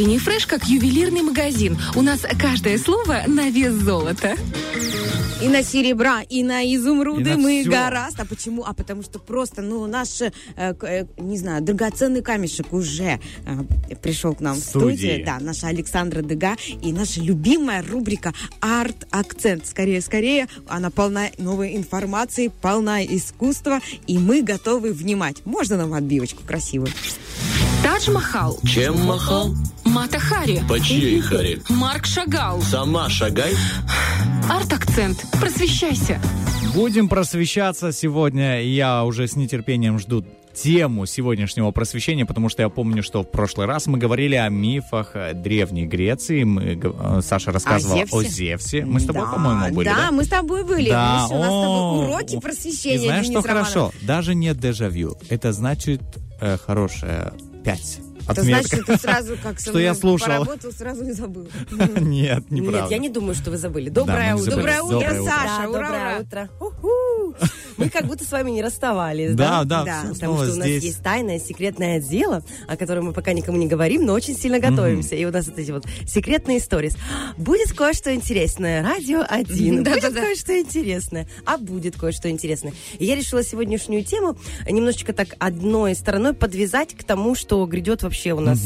Утренний фреш как ювелирный магазин. У нас каждое слово на вес золота. И на серебра, и на изумруды И на мы всё. гораздо. А почему? А потому что просто, ну, наш, э, э, не знаю, драгоценный камешек уже э, пришел к нам в студию. Да, наша Александра Дега и наша любимая рубрика «Арт-акцент». Скорее, скорее, она полна новой информации, полна искусства, и мы готовы внимать. Можно нам отбивочку красивую? Тадж Махал, Чем махал? Мата Хари, По чьей харе? Марк Шагал. Сама шагай. Арт-акцент. Просвещайся. Будем просвещаться сегодня. Я уже с нетерпением жду тему сегодняшнего просвещения, потому что я помню, что в прошлый раз мы говорили о мифах э, Древней Греции. Мы, э, Саша рассказывала о Зевсе? Зевсе. Мы с тобой, Да, по-моему, были, да? мы с тобой были. Да, Миша, у нас с тобой уроки просвещения. И знаешь, Денис что Романов. хорошо? Даже нет дежавю. Это значит э, хорошая пять. Это Отметка. значит, что ты сразу, как со Что я мной слушал. поработал, сразу не забыл. Нет, неправда. Нет, я не думаю, что вы забыли. Доброе утро. Доброе утро. Саша. Доброе утро. Мы как будто с вами не расставались, Да, да? да, Да, Потому что у нас здесь. есть тайное секретное дело, о котором мы пока никому не говорим, но очень сильно готовимся. И у нас вот эти вот секретные истории. Будет кое-что интересное. Радио 1. Да, Будет да, кое-что интересное. А будет кое-что интересное. И я решила сегодняшнюю тему немножечко так одной стороной подвязать к тому, что грядет вообще у нас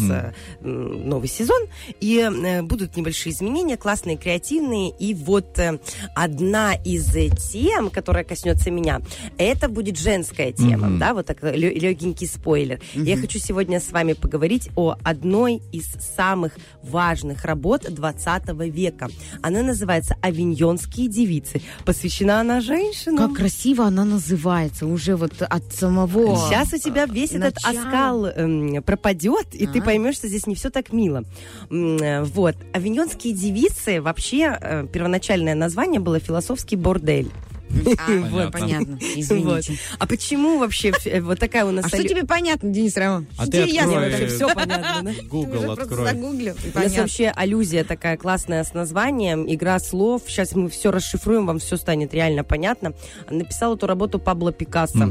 м, новый сезон. И э, будут небольшие изменения, классные, креативные. И вот э, одна из тем, которая коснется меня. Это будет женская тема, да, вот такой легенький спойлер. Я хочу сегодня с вами поговорить о одной из самых важных работ 20 века. Она называется «Авиньонские девицы». Посвящена она женщинам. Как красиво она называется, уже вот от самого... Сейчас у тебя весь этот начала. оскал эм, пропадет, и ты А. поймешь, что здесь не все так мило. М, э, Вот. Авиньонские девицы, вообще, э, первоначальное название было «Философский бордель». А, *laughs* Понятно. понятно, Вот. извините. А почему вообще э, вот такая у нас... А что тебе понятно, Денис Роман? А ты открой, все понятно, да? *laughs* Google просто открой. загуглил, и У нас вообще аллюзия такая классная с названием, игра слов. Сейчас мы все расшифруем, вам все станет реально понятно. Написал эту работу Пабло Пикассо.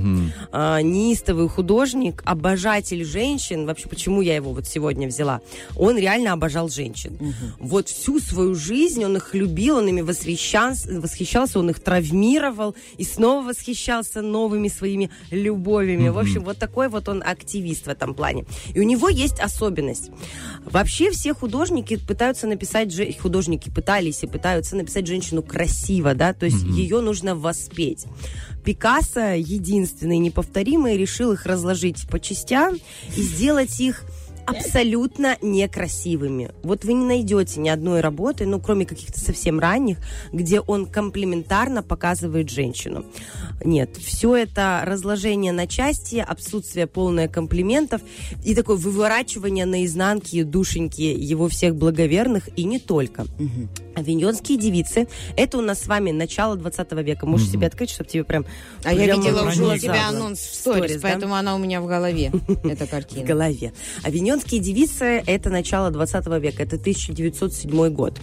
А, неистовый художник, обожатель женщин. Вообще, почему я его вот сегодня взяла? Он реально обожал женщин. Вот всю свою жизнь он их любил, он ими восхищался он их травмировал и снова восхищался новыми своими любовями. В общем, вот такой вот он активист в этом плане. И у него есть особенность. Вообще все художники пытаются написать, же- художники пытались и пытаются написать женщину красиво, да, то есть ее нужно воспеть. Пикассо, единственный неповторимый, решил их разложить по частям и сделать их абсолютно некрасивыми. Вот вы не найдете ни одной работы, ну, кроме каких-то совсем ранних, где он комплементарно показывает женщину. Нет, все это разложение на части, отсутствие полное комплиментов и такое выворачивание наизнанки душеньки его всех благоверных и не только. Авиньонские девицы. Это у нас с вами начало 20 века. Можешь себе открыть, чтобы тебе прям... А я видела в уже у тебя анонс в сторис, Сторис, да? поэтому она у меня в голове, *laughs* эта в картина. голове. Авиньонские девицы – это начало 20 века, это 1907 год.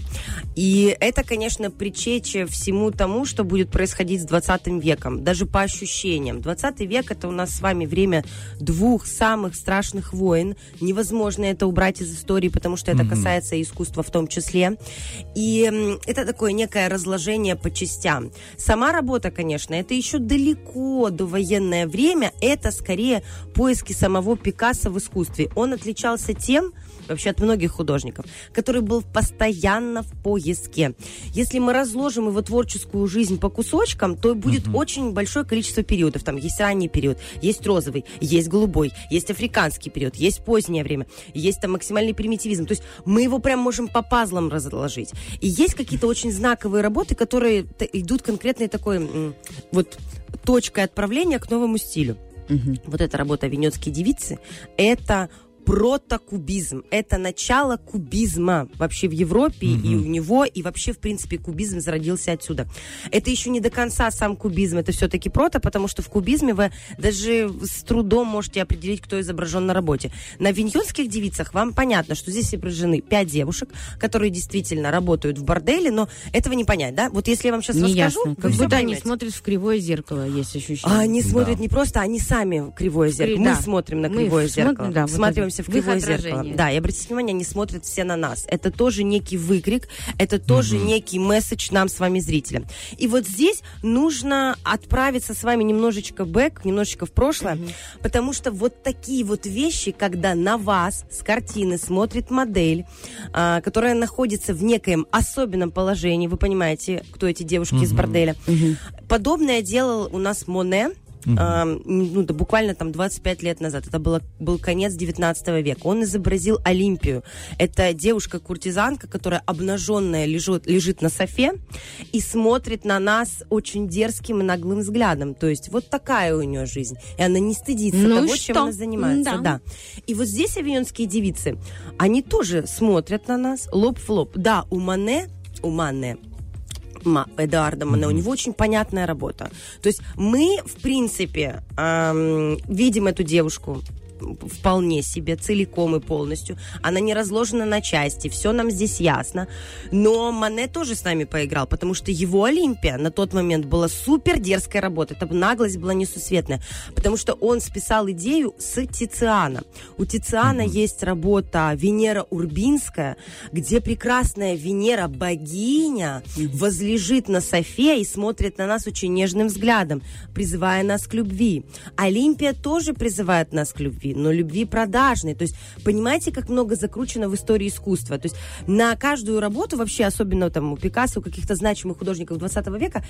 И это, конечно, причече всему тому, что будет происходить с 20 веком, даже по ощущениям. 20 век – это у нас с вами время двух самых страшных войн. Невозможно это убрать из истории, потому что это касается искусства в том числе. И это такое некое разложение по частям. Сама работа, конечно, это еще далеко до военное время. Это скорее поиски самого Пикассо в искусстве. Он отличался тем, вообще от многих художников, который был постоянно в поиске. Если мы разложим его творческую жизнь по кусочкам, то будет очень большое количество периодов. Там есть ранний период, есть розовый, есть голубой, есть африканский период, есть позднее время, есть там максимальный примитивизм. То есть мы его прям можем по пазлам разложить. И есть какие-то очень знаковые работы, которые идут конкретной такой вот точкой отправления к новому стилю. Вот эта работа «Венецкие девицы» — это протокубизм. Это начало кубизма вообще в Европе и у него, и вообще, в принципе, кубизм зародился отсюда. Это еще не до конца сам кубизм, это все-таки прото, потому что в кубизме вы даже с трудом можете определить, кто изображен на работе. На виньонских девицах вам понятно, что здесь изображены пять девушек, которые действительно работают в борделе, но этого не понять, да? Вот если я вам сейчас расскажу, Неясно. вы Как будто они смотрят в кривое зеркало, есть ощущение. А они Да. смотрят не просто, они сами кривое зеркало. Мы да. смотрим на Мы кривое смотрим, зеркало. да, это, в в кривое зеркало. отражение. Да, и обратите внимание, они смотрят все на нас. Это тоже некий выкрик, это тоже некий месседж нам с вами, зрителям. И вот здесь нужно отправиться с вами немножечко бэк, немножечко в прошлое, потому что вот такие вот вещи, когда на вас с картины смотрит модель, а, которая находится в некоем особенном положении, вы понимаете, кто эти девушки из борделя. Подобное делал у нас Моне, а, ну, да, буквально там 25 лет назад. Это было, был конец 19 века. Он изобразил Олимпию. Это девушка-куртизанка, которая обнаженная лежит, лежит на софе и смотрит на нас очень дерзким и наглым взглядом. То есть вот такая у нее жизнь. И она не стыдится Ну того, чем она занимается. Да. Да. И вот здесь авиньонские девицы, они тоже смотрят на нас лоб в лоб. Да, у Мане, у Мане Ма- Эдуарда Мане, у него очень понятная работа. То есть мы, в принципе, эм, видим эту девушку вполне себе, целиком и полностью. Она не разложена на части, все нам здесь ясно. Но Мане тоже с нами поиграл, потому что его Олимпия на тот момент была супер дерзкая работа. Это наглость была несусветная, потому что он списал идею с Тициана. У Тициана есть работа Венера Урбинская, где прекрасная Венера богиня возлежит на софе и смотрит на нас очень нежным взглядом, призывая нас к любви. Олимпия тоже призывает нас к любви. Любви, но любви продажной. То есть, понимаете, как много закручено в истории искусства. То есть, на каждую работу, вообще, особенно там у Пикассо, у каких-то значимых художников 20 века,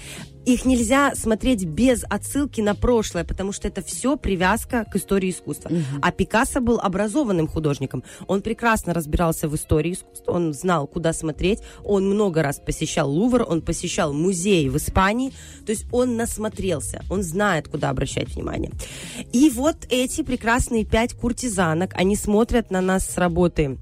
их нельзя смотреть без отсылки на прошлое, потому что это все привязка к истории искусства. А Пикассо был образованным художником. Он прекрасно разбирался в истории искусства, он знал, куда смотреть, он много раз посещал Лувр, он посещал музеи в Испании, то есть он насмотрелся, он знает, куда обращать внимание. И вот эти прекрасные пять куртизанок, они смотрят на нас с работы.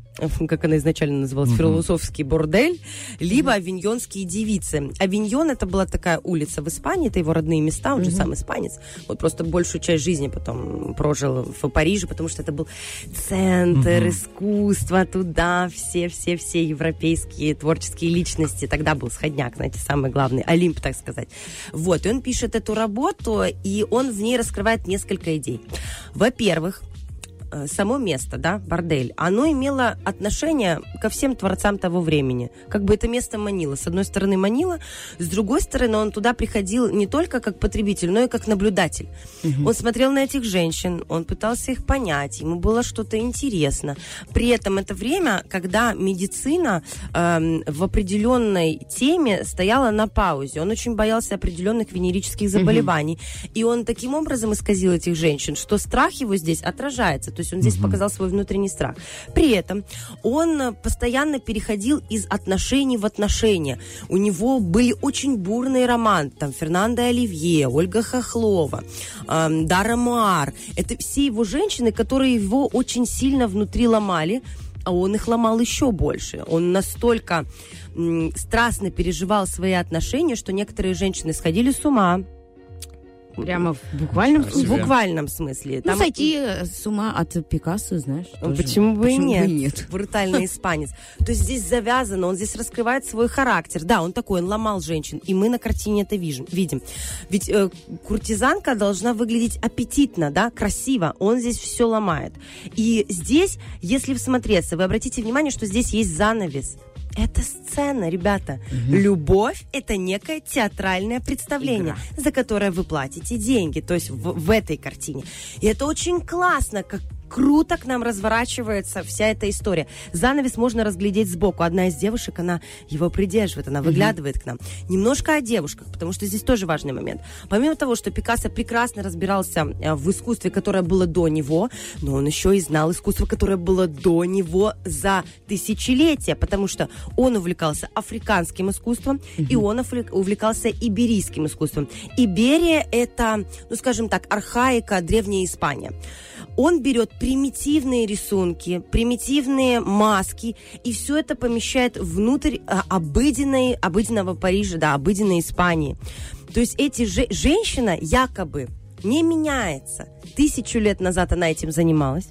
Как она изначально называлась, философский бордель, либо авиньонские девицы. Авиньон это была такая улица в Испании, это его родные места, он же сам испанец. Вот просто большую часть жизни потом прожил в Париже, потому что это был центр искусства, туда все-все-все европейские творческие личности. Тогда был сходняк, знаете, самый главный, Олимп, так сказать. Вот, и он пишет эту работу, и он в ней раскрывает несколько идей. Во-первых, само место, да, бордель, оно имело отношение ко всем творцам того времени. Как бы это место манило. С одной стороны манило, с другой стороны он туда приходил не только как потребитель, но и как наблюдатель. Он смотрел на этих женщин, он пытался их понять, ему было что-то интересно. При этом это время, когда медицина эм, в определенной теме стояла на паузе. Он очень боялся определенных венерических заболеваний. И он таким образом исказил этих женщин, что страх его здесь отражается. То есть он здесь показал свой внутренний страх. При этом он постоянно переходил из отношений в отношения. У него были очень бурные романы. Там Фернандо Оливье, Ольга Хохлова, эм, Дара Муар. Это все его женщины, которые его очень сильно внутри ломали, а он их ломал еще больше. Он настолько страстно переживал свои отношения, что некоторые женщины сходили с ума. Прямо в буквальном В смысле. буквальном смысле. Ну, сойти э, с ума от Пикассо, знаешь. Ну, тоже. Почему бы и Почему нет? и нет? *laughs* Брутальный испанец. То есть здесь завязано, он здесь раскрывает свой характер. Да, он такой, он ломал женщин, и мы на картине это вижем, видим. Ведь э, куртизанка должна выглядеть аппетитно, да, красиво. Он здесь все ломает. И здесь, если всмотреться, вы обратите внимание, что здесь есть занавес. Это сцена, ребята. Любовь – это некое театральное представление, за которое вы платите деньги, то есть в, в этой картине. И это очень классно, как круто к нам разворачивается вся эта история. Занавес можно разглядеть сбоку. Одна из девушек, она его придерживает, она выглядывает к нам. Немножко о девушках, потому что здесь тоже важный момент. Помимо того, что Пикассо прекрасно разбирался э, в искусстве, которое было до него, но он еще и знал искусство, которое было до него за тысячелетия, потому что он увлекался африканским искусством, и он увлек- увлекался иберийским искусством. Иберия – это, ну, скажем так, архаика, древняя Испания. Он берет примитивные рисунки, примитивные маски, и все это помещает внутрь а, обыденной, обыденного Парижа, да, обыденной Испании. То есть эти же, женщина якобы не меняется. Тысячу лет назад она этим занималась,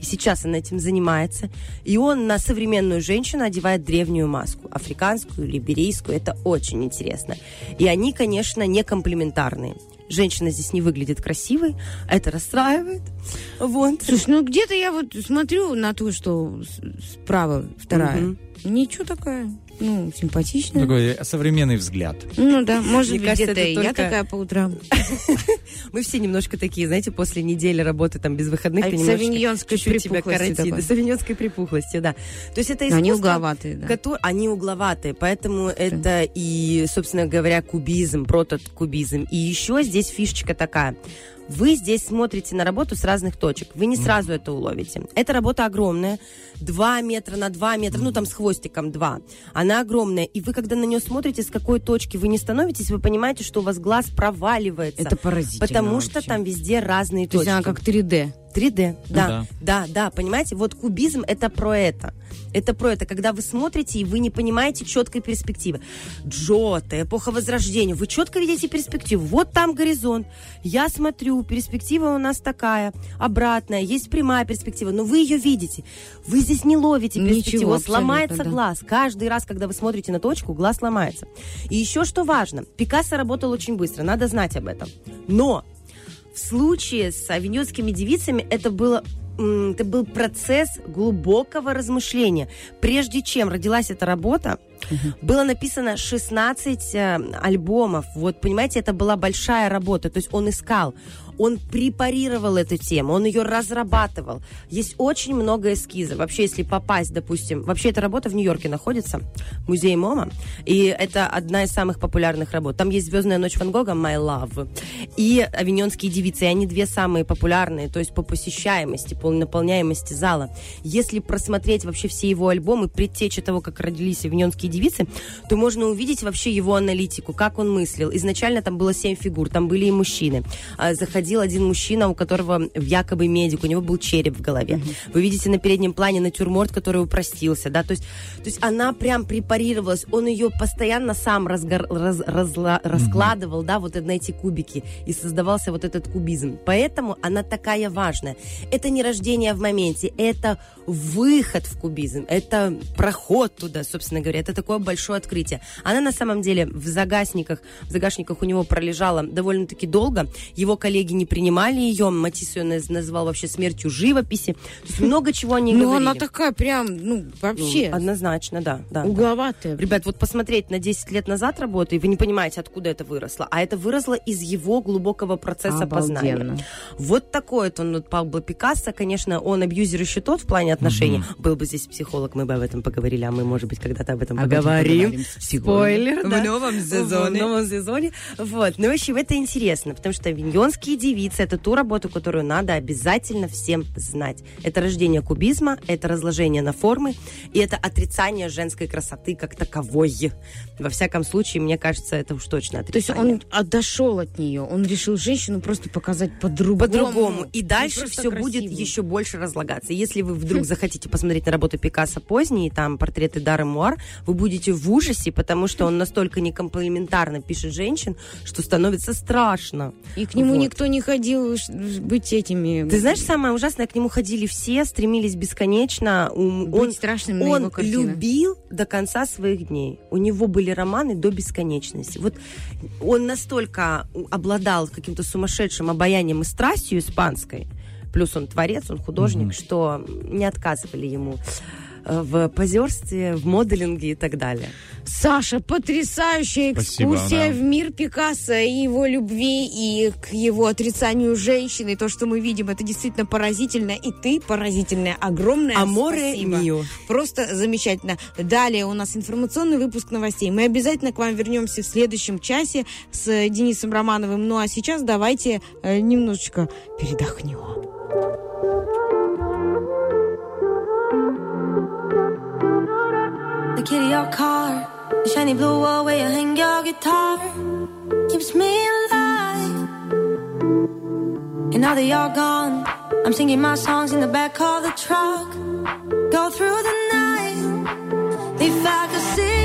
и сейчас она этим занимается. И он на современную женщину одевает древнюю маску, африканскую, либерийскую. Это очень интересно. И они, конечно, не комплементарные. Женщина здесь не выглядит красивой, это расстраивает. Вот. Слушай, ну где-то я вот смотрю на ту, что справа вторая. Мгм. Ничего такая. Ну, симпатичная. Такой современный взгляд. Ну да, может Мне быть, кажется, это и я только- такая по утрам. *laughs* Мы все немножко такие, знаете, после недели работы там без выходных. А ты с немножечко авиньонской чуть-чуть тебя припухлостью коротит. такой. С авиньонской припухлостью, да. То есть это искусство... они угловатые, да. Они угловатые, поэтому это и, собственно говоря, кубизм, протокубизм. И еще здесь фишечка такая. Вы здесь смотрите на работу с разных точек. Вы не сразу это уловите. Эта работа огромная. 2 метра на 2 метра, ну там с хвостиком 2. Она огромная. И вы, когда на нее смотрите, с какой точки вы не становитесь, вы понимаете, что у вас глаз проваливается. Это поразительно Потому что вообще. там везде разные То есть точки. она как 3D. 3D, да, да. да, да, понимаете, вот кубизм это про это. Это про это, когда вы смотрите, и вы не понимаете четкой перспективы. Джота, эпоха Возрождения, вы четко видите перспективу. Вот там горизонт. Я смотрю, перспектива у нас такая, обратная, есть прямая перспектива, но вы ее видите. Вы здесь не ловите перспективу, у вас абсолютно, ломается да. глаз. Каждый раз, когда вы смотрите на точку, глаз ломается. И еще что важно, Пикассо работал очень быстро, надо знать об этом. Но в случае с авиньонскими девицами это было это был процесс глубокого размышления. Прежде чем родилась эта работа, было написано 16 э, альбомов. Вот, понимаете, это была большая работа. То есть он искал. Он препарировал эту тему, он ее разрабатывал. Есть очень много эскизов. Вообще, если попасть, допустим, вообще эта работа в Нью-Йорке находится, музей МОМА, и это одна из самых популярных работ. Там есть «Звездная ночь Ван Гога», «My Love», и «Авиньонские девицы», и они две самые популярные, то есть по посещаемости, по наполняемости зала. Если просмотреть вообще все его альбомы, предтеча того, как родились «Авиньонские девицы», то можно увидеть вообще его аналитику, как он мыслил. Изначально там было семь фигур, там были и мужчины. А, Заходил один мужчина, у которого якобы медик, у него был череп в голове. Вы видите на переднем плане натюрморт, который упростился, да, то есть, то есть она прям препарировалась, он ее постоянно сам разгор- раз- разла- раскладывал, да, вот на эти кубики, и создавался вот этот кубизм. Поэтому она такая важная. Это не рождение в моменте, это выход в кубизм, это проход туда, собственно говоря, это такое большое открытие. Она на самом деле в загашниках, в загашниках у него пролежала довольно-таки долго, его коллеги не принимали ее, Матис ее наз- называл вообще смертью живописи, то есть много чего они Ну, говорили. она такая прям, ну, Ну, вообще однозначно, да, да. да. угловатая. Ребят, вот посмотреть на 10 лет назад работу, и вы не понимаете, откуда это выросло. А это выросло из его глубокого процесса познания. Обалденно. Вот такой вот он, вот Пабло Пикассо, конечно, он абьюзер еще тот в плане отношений. Был бы здесь психолог, мы бы об этом поговорили, а мы, может быть, когда-то об этом Об этом поговорим. поговорим. Спойлер, В да. новом сезоне. В новом сезоне. Вот. Ну, в общем, это интересно, потому что «Авиньонские девицы» — это ту работу, которую надо обязательно всем знать. Это рождение кубизма, это разложение на формы, и это отрицание женской красоты как таковой. Во всяком случае, мне кажется, это уж точно То есть отрицание. он отошел от нее, он решил женщину просто показать по-другому. по-другому. И дальше все будет красивую. еще больше разлагаться. Если вы вдруг *laughs* захотите посмотреть на работу Пикассо поздние, там портреты Дары Муар, вы будете в ужасе, потому что он настолько некомплиментарно пишет женщин, что становится страшно. И к нему Вот. никто не ходил ш- быть этими... Ты знаешь, самое ужасное, к нему ходили все, стремились бесконечно. Быть Он, страшным на он его картины. любил до конца своих дней. У него были романы до бесконечности. Вот он настолько обладал каким-то сумасшедшим обаянием и страстью испанской, плюс он творец, он художник, что не отказывали ему в позерстве, в моделинге и так далее. Саша, потрясающая Спасибо, экскурсия да. в мир Пикассо и его любви, и к его отрицанию женщины. То, что мы видим, это действительно поразительно. И ты поразительная. Огромное Аморе спасибо. мио. Просто замечательно. Далее у нас информационный выпуск новостей. Мы обязательно к вам вернемся в следующем часе с э, Денисом Романовым. Ну а сейчас давайте э, немножечко передохнем. The key to your car, the shiny blue wall where you hang your guitar, keeps me alive. And now that you're gone, I'm singing my songs in the back of the truck. Go through the night. If I could see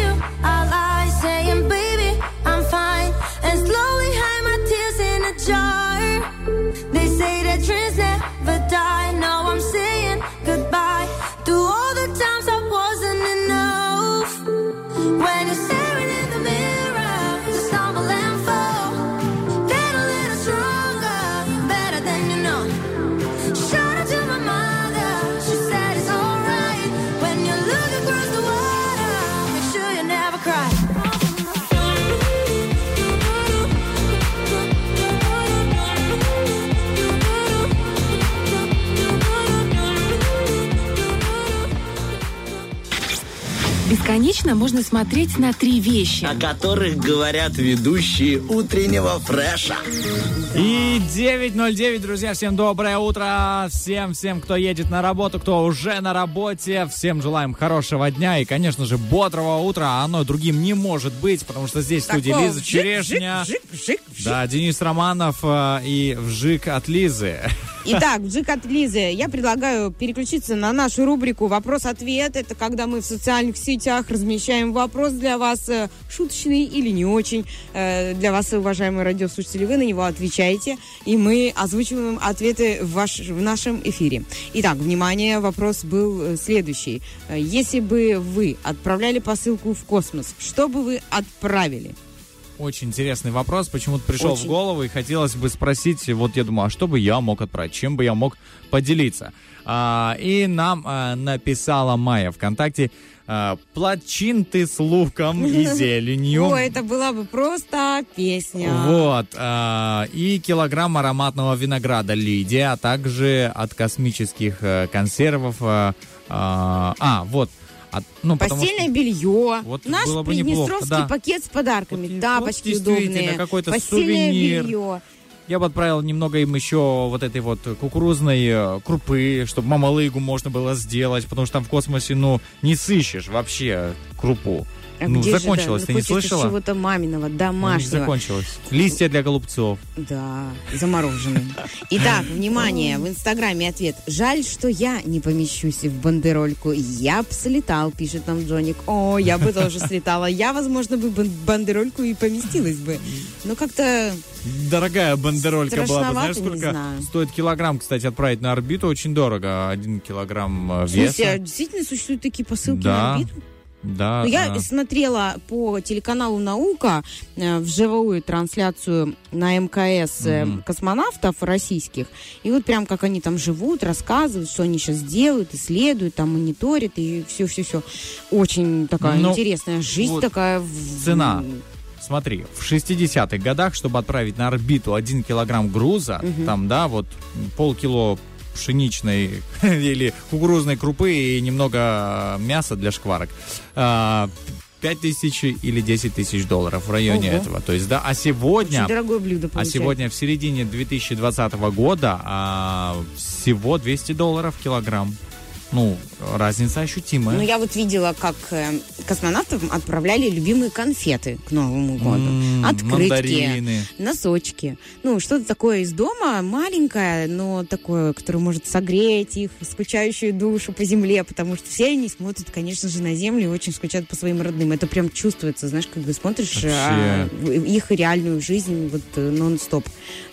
Бесконечно можно смотреть на три вещи. О которых говорят ведущие утреннего фреша. И 9.09, друзья, всем доброе утро. Всем, всем, кто едет на работу, кто уже на работе. Всем желаем хорошего дня и, конечно же, бодрого утра. А оно другим не может быть, потому что здесь в студии Такого Лиза Черешня. вжик, вжик, вжик. Да, Денис Романов э, и Вжик от Лизы. Итак, Джик от Лизы, я предлагаю переключиться на нашу рубрику «Вопрос-ответ». Это когда мы в социальных сетях размещаем вопрос для вас, э, шуточный или не очень. Э, Для вас, уважаемые радиослушатели, вы на него отвечаете, и мы озвучиваем ответы в, ваш- в нашем эфире. Итак, внимание, вопрос был э, следующий. Если бы вы отправляли посылку в космос, что бы вы отправили? Очень интересный вопрос, почему-то пришел Очень. в голову, и хотелось бы спросить, вот я думаю, а что бы я мог отправить, чем бы я мог поделиться? А, и нам а, написала Майя ВКонтакте, а, плачинты с луком и *laughs* зеленью. О, это была бы просто песня. Вот. а, и килограмм ароматного винограда Лидия, а также от космических э, консервов. а, а, а, вот. От- ну, потому что- Постельное белье, Вот наш было бы неплохо, приднестровский да. пакет с подарками, Вот- тапочки вот удобные, постельное сувенир. белье. Я бы отправил немного им еще вот этой вот кукурузной э, крупы, чтобы мамалыгу можно было сделать, потому что там в космосе, ну, не сыщешь вообще крупу. А ну, где же, закончилось, да, ты не слышала? чего-то маминого, Ну, не домашнего. закончилось. Листья для голубцов. Да, замороженный. Итак, внимание, в Инстаграме ответ. Жаль, что я не помещусь в бандерольку. Я бы слетал, пишет нам Джоник. О, я бы тоже слетала. Я, возможно, бы бан- бандерольку и поместилась бы. Но как-то... Дорогая бандеролька была бы. Знаешь, сколько стоит килограмм, кстати, отправить на орбиту? Очень дорого. Один килограмм э, В смысле, а веса. действительно существуют такие посылки Да. на орбиту? Да, Ну, я а. смотрела по телеканалу «Наука» э, вживую трансляцию на МКС э, Мгм. космонавтов российских. И вот прям как они там живут, рассказывают, что они сейчас делают, исследуют, там мониторят и все-все-все. Очень такая Ну, интересная жизнь вот такая. в- цена. Смотри, в 60-х годах, чтобы отправить на орбиту 1 килограмм груза, Мгм. там, да, вот полкило пшеничной *laughs* или кукурузной крупы и немного мяса для шкварок. а, 5 тысяч или 10 тысяч долларов в районе Ого. этого. То есть, да, а сегодня... Очень дорогое блюдо А получается. сегодня в середине 2020 года а, всего 200 долларов килограмм ну, разница ощутимая. Ну, я вот видела, как э, космонавтов отправляли любимые конфеты к Новому году. М-м, Открытки, мандарины. носочки. Ну, что-то такое из дома, маленькое, но такое, которое может согреть их, скучающую душу по земле, потому что все они смотрят, конечно же, на землю и очень скучают по своим родным. Это прям чувствуется, знаешь, когда смотришь а, их реальную жизнь вот э, нон-стоп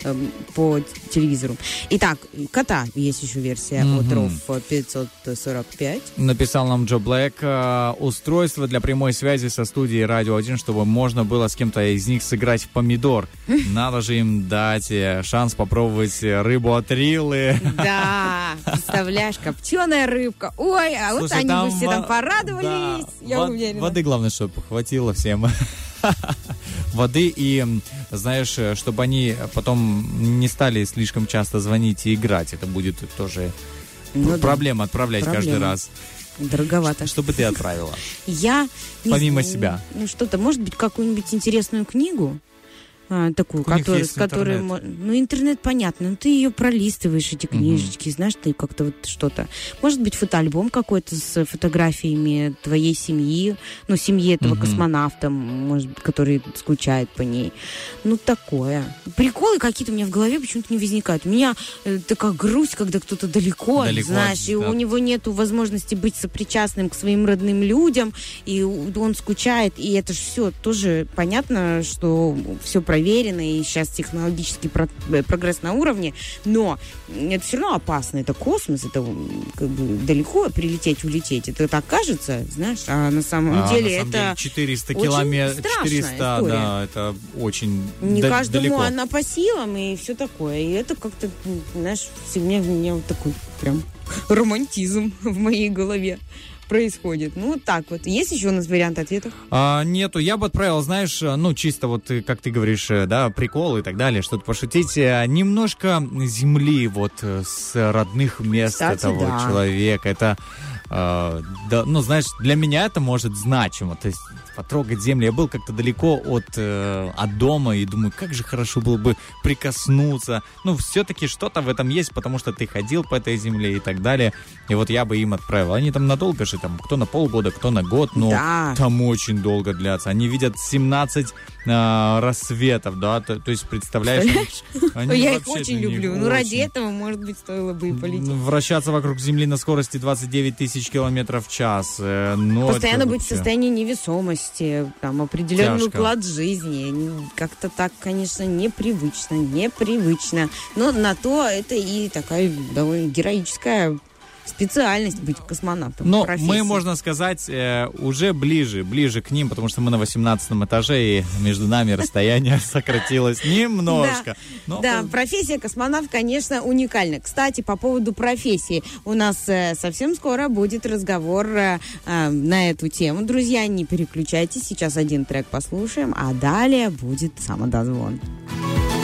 эм, по телевизору. Итак, кота есть еще версия mm-hmm. от ROV 500 45. Написал нам Джо Блэк. Э, устройство для прямой связи со студией Радио 1, чтобы можно было с кем-то из них сыграть в помидор. *laughs* Надо же им дать э, шанс попробовать рыбу от Рилы. Да, представляешь, копченая рыбка. Ой, а вот они бы все там порадовались, я уверена. Воды, главное, чтобы похватило всем *laughs* воды и, знаешь, э, чтобы они потом не стали слишком часто звонить и играть. Это будет тоже ну да, проблема отправлять каждый Проблема. раз. Дороговато. Чтобы ты отправила. Я Помимо себя. Ну что-то, может быть, какую-нибудь интересную книгу. А, такую, которую, есть с которой, ну интернет понятно, но ты ее пролистываешь эти книжечки, знаешь, ты как-то вот что-то, может быть фотоальбом какой-то с фотографиями твоей семьи, ну семьи этого Мгм. космонавта, может быть, который скучает по ней, ну такое. Приколы какие-то у меня в голове почему-то не возникают. У меня э, такая грусть, когда кто-то далеко, Далеко, знаешь, и да. у него нету возможности быть сопричастным к своим родным людям, и он скучает, и это же все тоже понятно, что все проверено, и сейчас технологический э, прогресс на уровне, но это все равно опасно, это космос, это как бы далеко прилететь, улететь, это так кажется, знаешь, а на самом А, деле на самом это... деле 400 очень километров, страшная 400, история. да, это очень Не да- каждому далеко. она по силам и все такое. И это как-то, знаешь, в меня вот такой прям романтизм *laughs* в моей голове происходит. Ну, вот так вот. Есть еще у нас вариант ответов? А, нету, я бы отправил, знаешь, ну, чисто вот, э, как ты говоришь, э, да, прикол и так далее, что-то пошутить. э, Немножко земли вот с родных мест Кстати, этого да. человека. Это, э, да, ну, знаешь, для меня это может значимо. То есть потрогать землю. Я был как-то далеко от, э, от дома и думаю, как же хорошо было бы прикоснуться. Ну, все-таки что-то в этом есть, потому что ты ходил по этой земле и так далее. И вот я бы им отправил. Они там надолго же, там, кто на полгода, кто на год, но Да. там очень долго длятся. Они видят 17 а, рассветов, да, то, то есть представляешь, они я их очень люблю. Ну, ради этого, может быть, стоило бы и полететь. Ну, Вращаться вокруг Земли на скорости 29 тысяч километров в час. э, ну, Постоянно быть в состоянии невесомости, там, определенный Тяжко. уклад жизни. Как-то так, конечно, непривычно, непривычно. Но на то это и такая довольно героическая специальность быть космонавтом. Но профессия. мы, можно сказать, э, уже ближе, ближе к ним, потому что мы на 18 этаже, и между нами расстояние *laughs* сократилось немножко. Но Да, профессия космонавт, конечно, уникальна. Кстати, по поводу профессии. У нас э, совсем скоро будет разговор э, на эту тему. Друзья, не переключайтесь. Сейчас один трек послушаем, а далее будет самодозвон. Got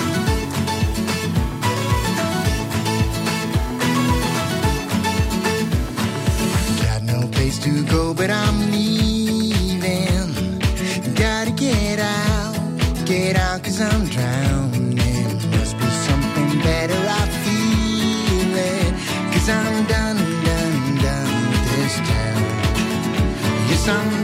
place to go, but I'm leaving. Gotta get out, get out, cause I'm drowning. Must be something better, I feel it. Cause I'm done, done, done with this town. Yes, I'm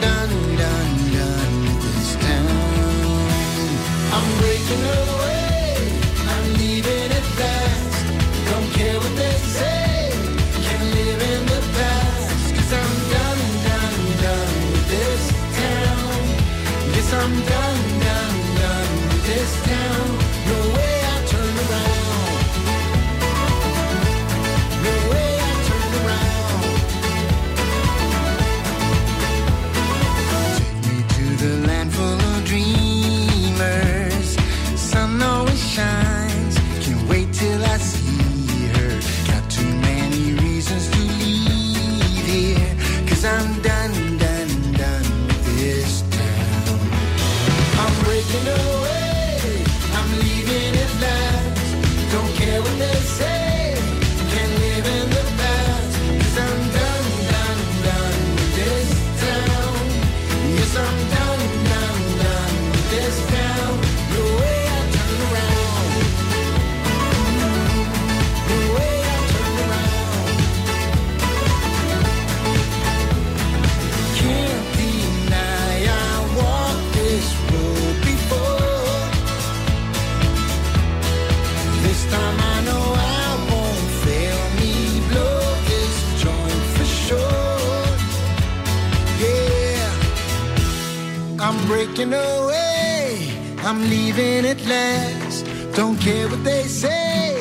I'm breaking away. I'm leaving at last. Don't care what they say.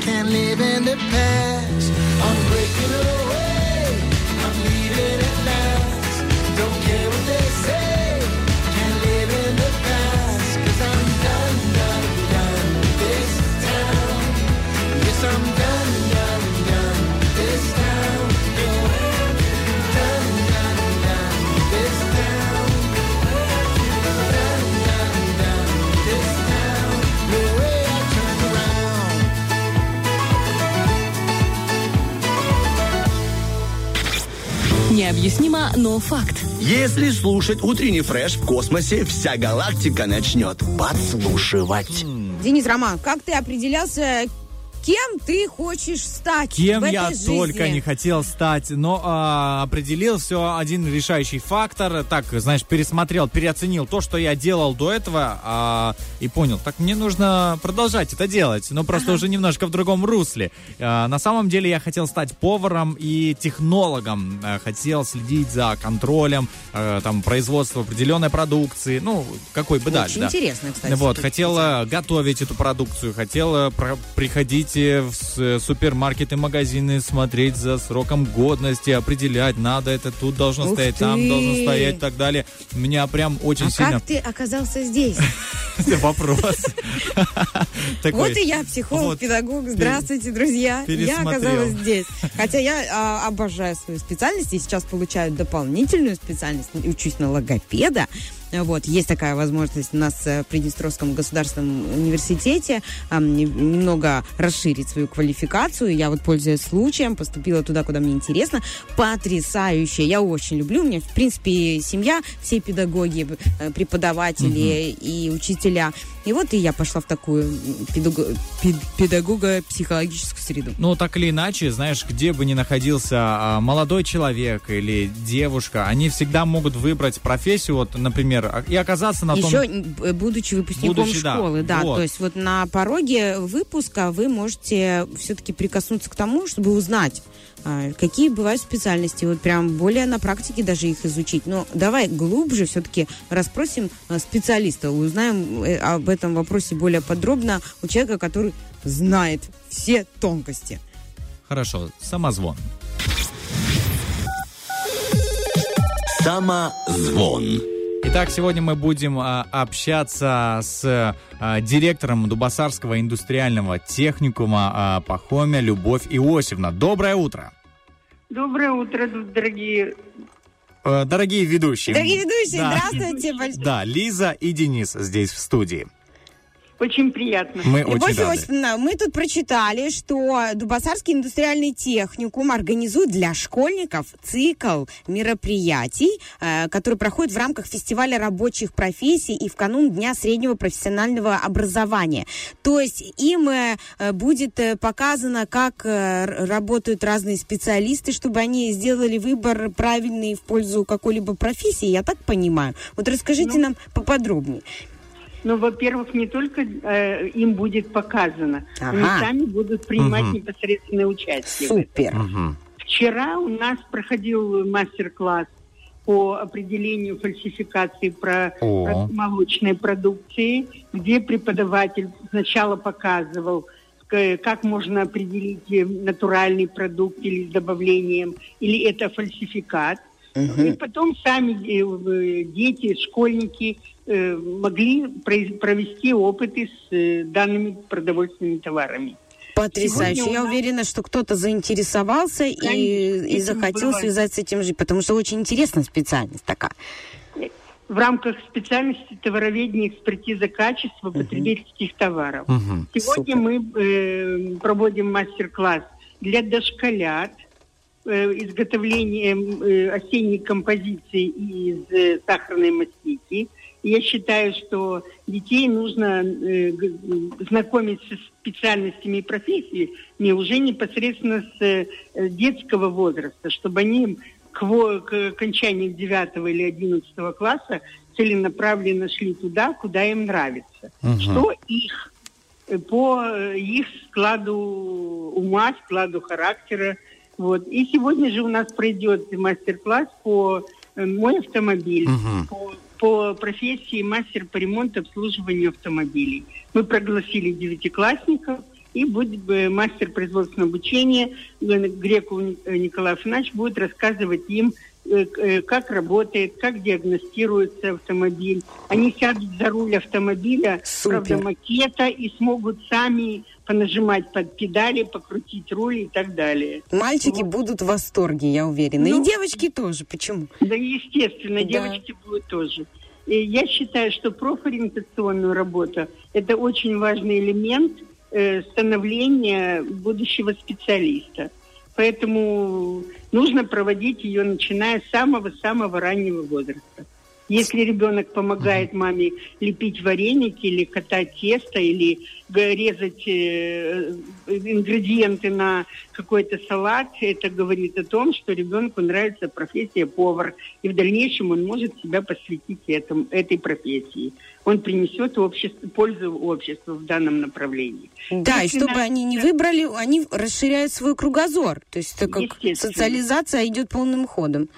Can't live in the past. I'm breaking away. Необъяснимо, но факт. Если слушать утренний фреш в космосе, вся галактика начнет подслушивать. Денис Роман, как ты определялся, кем ты хочешь стать Кем я жизни? только не хотел стать, но а, определил все один решающий фактор. Так, знаешь, пересмотрел, переоценил то, что я делал до этого, а, и понял, так мне нужно продолжать это делать, но просто уже немножко в другом русле. А, на самом деле я хотел стать поваром и технологом, А, хотел следить за контролем, а, там, производства определенной продукции, ну, какой бы дальше, Очень да. интересно, кстати. Вот, хотела готовить эту продукцию, хотела приходить э, в с- супермаркеты, магазины, смотреть за сроком годности, определять, надо это тут должно Ух стоять, там ты! должно стоять и так далее. Меня прям очень А сильно как ты оказался здесь? *laughs* вопрос. *laughs* Такой. Вот и я, психолог, педагог. Здравствуйте, друзья. Я оказалась здесь. *laughs* Хотя я а, обожаю свою специальность и сейчас получаю дополнительную специальность. Учусь на логопеда. Вот, есть такая возможность у нас э, в Приднестровском государственном университете немного расширить свою квалификацию. Я вот, пользуясь случаем, поступила туда, куда мне интересно. Потрясающе. Я очень люблю. У меня, в принципе, семья, все педагоги, э, преподаватели и учителя. И вот и я пошла в такую м, педаго- пед- педагого-психологическую среду. Ну, так или иначе, знаешь, где бы ни находился а, молодой человек или девушка, они всегда могут выбрать профессию, вот, например, а- и оказаться на том... Еще будучи выпускником Будучи, да. школы, да. Вот. То есть вот на пороге выпуска вы можете все-таки прикоснуться к тому, чтобы узнать, а, какие бывают специальности? Вот прям более на практике даже их изучить. Но давай глубже все-таки расспросим а, специалиста, узнаем э, об этом вопросе более подробно у человека, который знает все тонкости. Хорошо, самозвон. Самозвон. Итак, сегодня мы будем а, общаться с а, директором Дубасарского индустриального техникума а, Пахомя Любовь Иосифовна. Доброе утро. Доброе утро, дорогие. Э, Дорогие ведущие. Дорогие ведущие, Да. здравствуйте. Да, Лиза и Денис здесь в студии. Очень приятно. Мы Любовь очень рады. Иосифовна, мы тут прочитали, что Дубасарский индустриальный техникум организует для школьников цикл мероприятий, э, который проходит в рамках фестиваля рабочих профессий и в канун Дня среднего профессионального образования. То есть им э, э, будет э, показано, как э, работают разные специалисты, чтобы они сделали выбор правильный в пользу какой-либо профессии, я так понимаю. Вот расскажите нам поподробнее. Ну, во-первых, не только э, им будет показано, они Ага. сами будут принимать Мгм. непосредственное участие. Супер. Вчера у нас проходил мастер-класс по определению фальсификации про, О. про молочной продукции, где преподаватель сначала показывал, к- как можно определить э, натуральный продукт или с добавлением, или это фальсификат. И потом сами э, дети, школьники э, могли произ- провести опыты с э, данными продовольственными товарами. Потрясающе. Сегодня Я нас- уверена, что кто-то заинтересовался и, Конечно, и захотел бывает. связать с этим жить, потому что очень интересная специальность такая. в рамках специальности товароведения экспертиза качества потребительских товаров. Мгм. Сегодня Супер. мы э, проводим мастер-класс для дошколят э, изготовление э, осенней композиции из э, сахарной мастики. Я считаю, что детей нужно э, знакомить со специальностями и профессиями уже непосредственно с э, детского возраста, чтобы они к, к окончанию 9 или 11 класса целенаправленно шли туда, куда им нравится. Мгм. Что их э, по их складу ума, складу характера. Вот. И сегодня же у нас пройдет мастер-класс по э, мой автомобиль, Мгм. по, по профессии мастер по ремонту и обслуживанию автомобилей. Мы пригласили девятиклассников, и будет э, мастер производственного обучения Греков Ни- Николай Афанасьевич будет рассказывать им, как работает, как диагностируется автомобиль. Они сядут за руль автомобиля, Супер. правда, макета, и смогут сами понажимать под педали, покрутить руль и так далее. Мальчики будут в восторге, я уверена. Ну, и девочки тоже. Почему? Да, естественно, Да. девочки будут тоже. И я считаю, что профориентационная работа – это очень важный элемент э, становления будущего специалиста. Поэтому нужно проводить ее, начиная с самого-самого раннего возраста. Если ребенок помогает маме лепить вареники или катать тесто, или резать э, ингредиенты на какой-то салат, это говорит о том, что ребенку нравится профессия повар, и в дальнейшем он может себя посвятить этому, этой профессии. Он принесет обществу, пользу обществу в данном направлении. Да, и Если чтобы на- они не выбрали, они расширяют свой кругозор. То есть это как социализация идет полным ходом.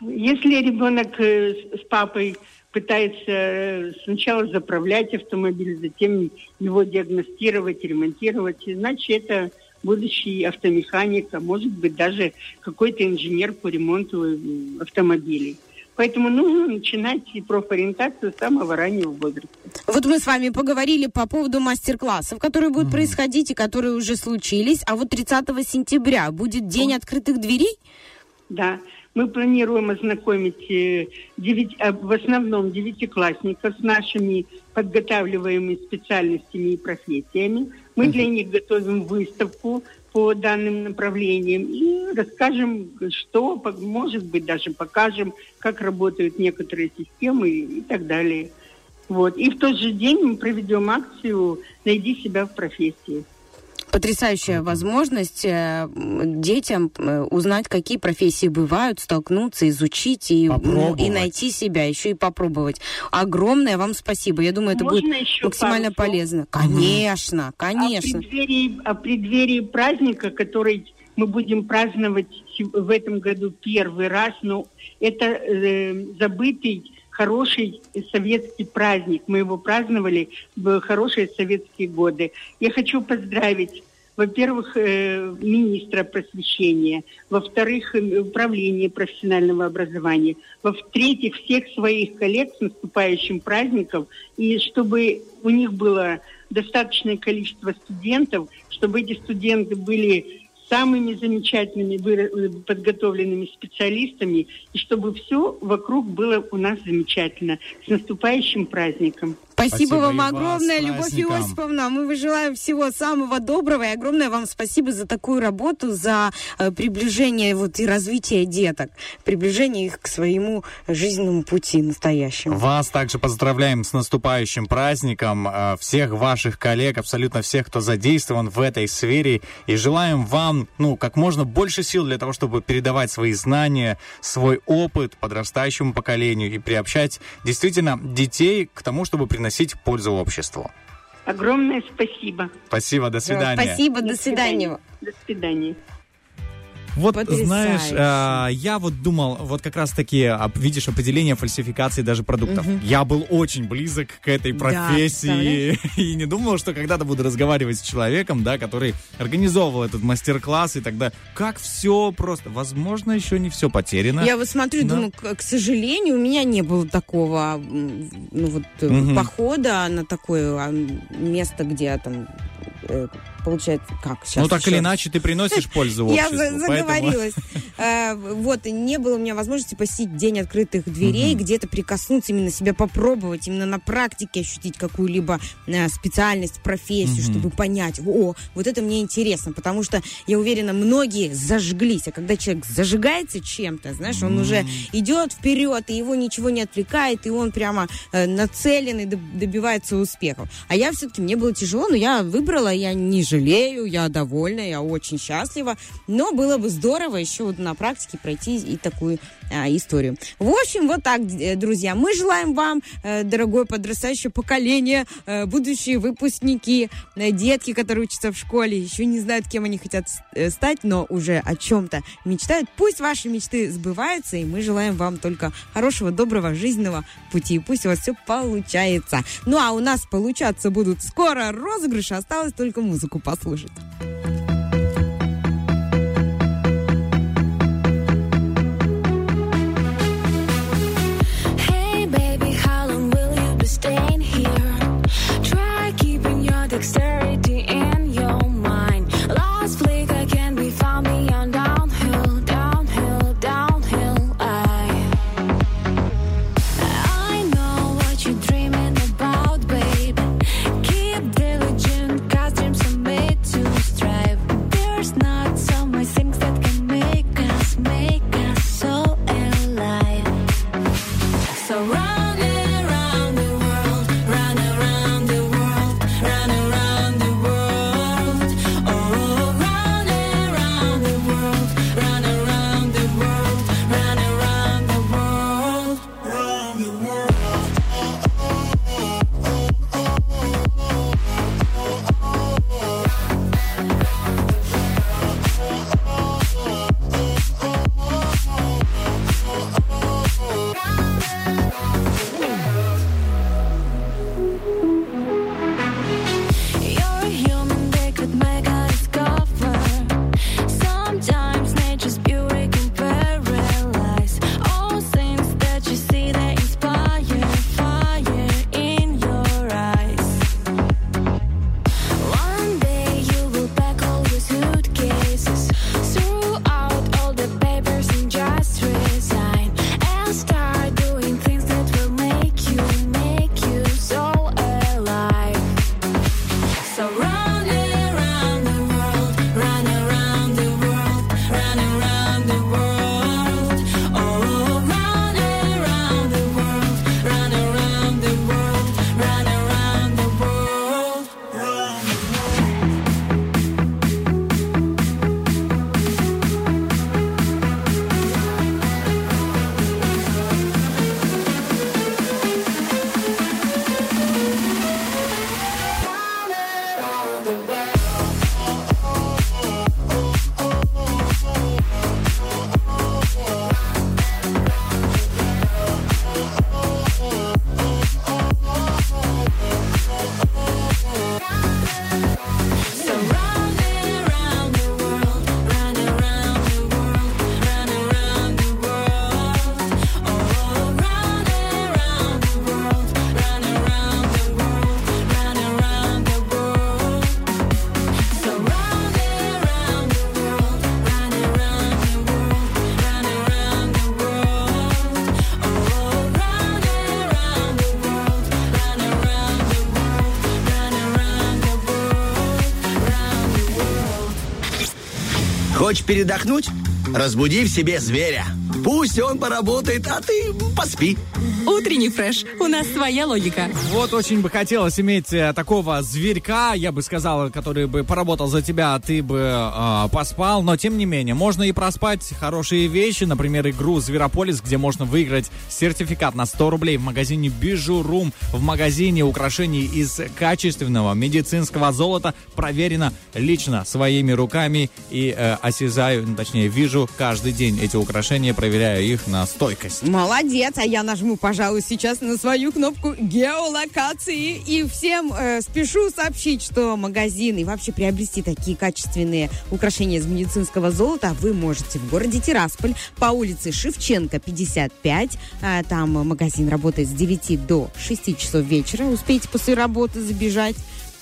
Если ребенок э, с папой пытается э, сначала заправлять автомобиль, затем его диагностировать, ремонтировать, значит, это будущий автомеханик, а может быть даже какой-то инженер по ремонту э, автомобилей. Поэтому нужно начинать и профориентацию с самого раннего возраста. Вот мы с вами поговорили по поводу мастер-классов, которые будут происходить и которые уже случились. А вот 30 сентября будет день открытых дверей. Да, мы планируем ознакомить э, девять- а, в основном девятиклассников с нашими подготавливаемыми специальностями и профессиями. Мы для них готовим выставку по данным направлениям и расскажем, что, может быть, даже покажем, как работают некоторые системы и так далее. Вот. И в тот же день мы проведем акцию «Найди себя в профессии». Потрясающая возможность э, детям э, узнать, какие профессии бывают, столкнуться, изучить и, ну, и найти себя, еще и попробовать. Огромное вам спасибо. Я думаю, это Можно будет еще максимально пару слов? полезно. Конечно, О конечно. преддверии, о преддверии праздника, который мы будем праздновать в этом году первый раз, но это э, забытый хороший советский праздник. Мы его праздновали в хорошие советские годы. Я хочу поздравить во-первых, э, министра просвещения, во-вторых, э, управление профессионального образования, во-третьих, всех своих коллег с наступающим праздником, и чтобы у них было достаточное количество студентов, чтобы эти студенты были самыми замечательными э, подготовленными специалистами, и чтобы все вокруг было у нас замечательно. С наступающим праздником! Спасибо, Спасибо вам огромное, Любовь. Иосифовна. Мы желаем всего самого доброго и огромное вам спасибо за такую работу, за э, приближение вот и развитие деток, приближение их к своему жизненному пути настоящему. Вас также поздравляем с наступающим праздником, э, всех ваших коллег, абсолютно всех, кто задействован в этой сфере, и желаем вам, ну, как можно больше сил для того, чтобы передавать свои знания, свой опыт подрастающему поколению и приобщать действительно детей к тому, чтобы приносить пользу обществу. Огромное спасибо! Спасибо, до свидания. Спасибо, до свидания. До свидания! Вот, Потрясающе. знаешь, а, я вот думал, вот как раз-таки, а, видишь, определение фальсификации даже продуктов. Я был очень близок к этой Да, профессии *laughs* и не думал, что когда-то буду разговаривать с человеком, да, который организовывал этот мастер-класс и тогда, как все просто, возможно, еще не все потеряно. Я вот смотрю, Да. думаю, к, к сожалению, у меня не было такого ну, вот, э, похода на такое а, место, где там э, получается как сейчас. ну, так или еще- иначе, ты приносишь *laughs* пользу Я обществу. поэтому- заговорилась. *laughs* Э, Вот, не было у меня возможности посетить день открытых дверей, где-то прикоснуться, именно себя попробовать, именно на практике ощутить какую-либо э, специальность, профессию, чтобы понять, о, вот это мне интересно, потому что, я уверена, многие зажглись, а когда человек зажигается чем-то, знаешь, он уже идет вперед, и его ничего не отвлекает, и он прямо э, нацелен и доб- добивается успехов. А я все-таки, мне было тяжело, но я выбрала, я не жалею, я довольна, я очень счастлива, но было бы здорово еще вот на практике пройти и такую а, историю. В общем, вот так, э, друзья, мы желаем вам, э, дорогое подрастающее поколение, э, будущие выпускники, детки, которые учатся в школе, еще не знают, кем они хотят стать, но уже о чем-то мечтают. Пусть ваши мечты сбываются, и мы желаем вам только хорошего, доброго, жизненного пути. Пусть у вас все получается. Ну, а у нас получаться будут скоро розыгрыши, осталось только музыку послушать. Hey baby, Хочешь передохнуть? Разбуди в себе зверя. Пусть он поработает, а ты поспи. Утренний фреш. У нас своя логика. Вот очень бы хотелось иметь э, такого зверька, я бы сказал, который бы поработал за тебя, а ты бы э, поспал. Но тем не менее, можно и проспать хорошие вещи, например, игру Зверополис, где можно выиграть сертификат на 100 рублей в магазине Бижурум. В магазине украшений из качественного медицинского золота проверено лично своими руками и э, осязаю, ну, точнее, вижу каждый день эти украшения, проверяю их на стойкость. Молодец, а я нажму, пожалуй, сейчас на свою кнопку геолокации. И всем э, спешу сообщить, что магазин и вообще приобрести такие качественные украшения из медицинского золота вы можете в городе Тирасполь по улице Шевченко, 55. А, там магазин работает с 9 до 6 часов вечера. Успейте после работы забежать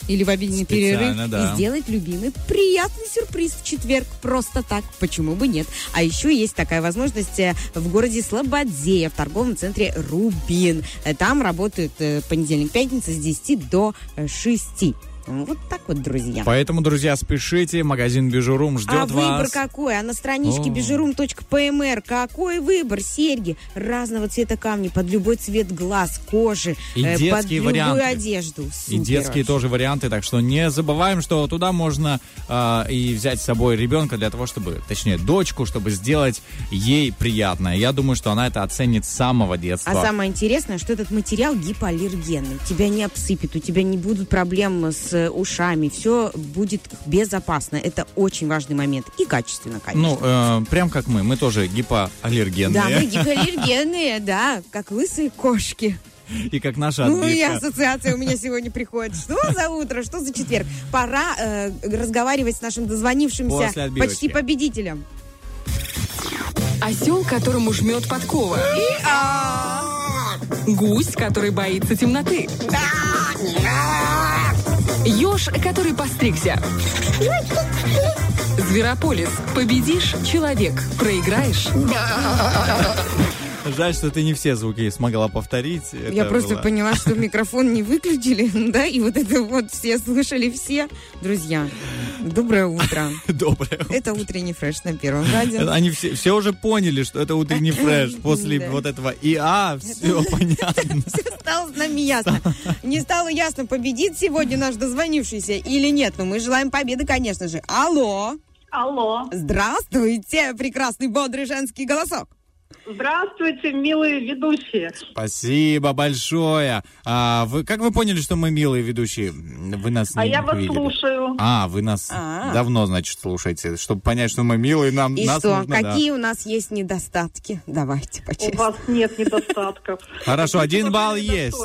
или в обеденный Специально, перерыв да. и сделать любимый приятный сюрприз в четверг. Просто так. Почему бы нет? А еще есть такая возможность э, в городе Слободея, в торговом центре Рубин. Э, Там работают э, понедельник-пятница с 10 до э, 6. Вот так вот, друзья. Поэтому, друзья, спешите, магазин Бижурум ждет А выбор вас. какой? А на страничке bijurum.pmr какой выбор? Серьги разного цвета камни под любой цвет глаз, кожи, И э, под детские любую варианты. одежду. И Супер детские вообще. тоже варианты, так что не забываем, что туда можно э, и взять с собой ребенка для того, чтобы, точнее, дочку, чтобы сделать ей приятное. Я думаю, что она это оценит с самого детства. А самое интересное, что этот материал гипоаллергенный. Тебя не обсыпет, у тебя не будут проблем с э, ушами. Все будет безопасно. Это очень важный момент. И качественно, конечно. Ну, э, прям как мы, мы тоже гипоаллергенные. да, мы *laughs* гипоаллергенные, да, как лысые кошки. И как наша Ну и отбивка. ассоциация у меня сегодня приходит. *laughs* Что за утро, что за четверг? Пора э, разговаривать с нашим дозвонившимся почти победителем. Осел, которому жмет подкова. Гусь, который боится темноты. Еж, который постригся. Зверополис. Победишь – человек. Проиграешь Жаль, что ты не все звуки смогла повторить. Я Это просто было- поняла, что *laughs* микрофон не выключили, *laughs* да, и вот это вот все слышали все. Друзья, доброе утро. *laughs* Доброе. Это утренний фреш на Первом радио. Они все, все уже поняли, что это утренний фреш. После Да. вот этого ИА все понятно. Все стало с нами ясно. Не стало ясно, победит сегодня наш дозвонившийся или нет. Но мы желаем победы, конечно же. Алло. Алло. Здравствуйте, прекрасный бодрый женский голосок. Здравствуйте, милые ведущие. Спасибо большое. А, вы, как вы поняли, что мы милые ведущие? Вы нас А не я вас видели. слушаю. А, вы нас А. давно, значит, слушаете. Чтобы понять, что мы милые, нам И нас что, нужно, да. какие у нас есть недостатки? Давайте У по-честному. вас нет недостатков. Хорошо, один балл есть.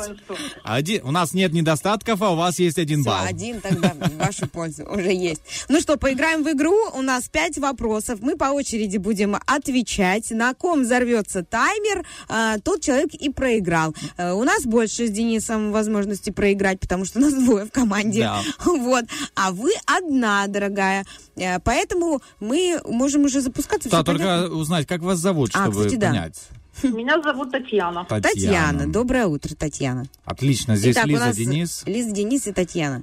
Один, у нас нет недостатков, а у вас есть один балл. один тогда в вашу пользу уже есть. Ну что, поиграем в игру. У нас пять вопросов. Мы по очереди будем отвечать. На ком взорвется таймер, а, тот человек и проиграл. Э, У нас больше с Денисом возможности проиграть, потому что у нас двое в команде. Да. *laughs* Вот. А вы одна, дорогая. Э, Поэтому мы можем уже запускаться. Да, только понятно? узнать, как вас зовут, А, чтобы кстати, да. понять. *laughs* Меня зовут Татьяна. Татьяна. Доброе утро, Татьяна. Отлично, здесь Итак, у Лиза, нас Денис. Лиза, Денис и Татьяна.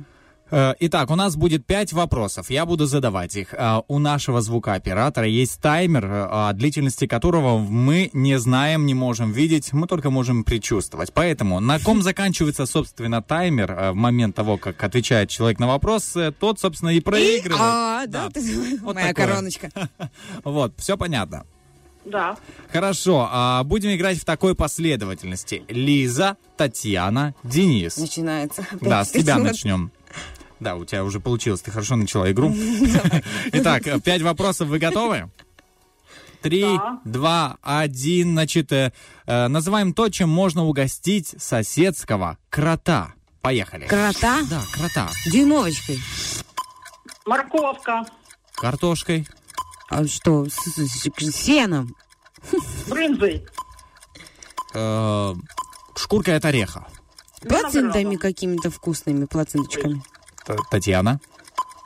Э, Итак, у нас будет пять вопросов. Я буду задавать их. Э, У нашего звукооператора есть таймер, э, о длительности которого мы не знаем, не можем видеть, мы только можем предчувствовать. Поэтому на ком *laughs* заканчивается, собственно, таймер в момент того, как отвечает человек на вопрос, тот, собственно, и проигрывает. А, да, ты- Вот *laughs* моя такое. короночка. *laughs* Вот, все понятно. Да. Хорошо, а будем играть в такой последовательности. Лиза, Татьяна, Денис. Начинается. Да, с тебя начнем. Да, у тебя уже получилось, ты хорошо начала игру. *laughs* *laughs* Итак, пять вопросов, вы готовы? Три, Да. два, один, значит, э, э, называем то, чем можно угостить соседского крота. Поехали. Крота? Да, крота. Дюймовочкой. Морковка. Картошкой, А что, с, с- с сеном? Брынзой. э, шкуркой от ореха. Плацентами какими-то вкусными, плаценточками. Татьяна.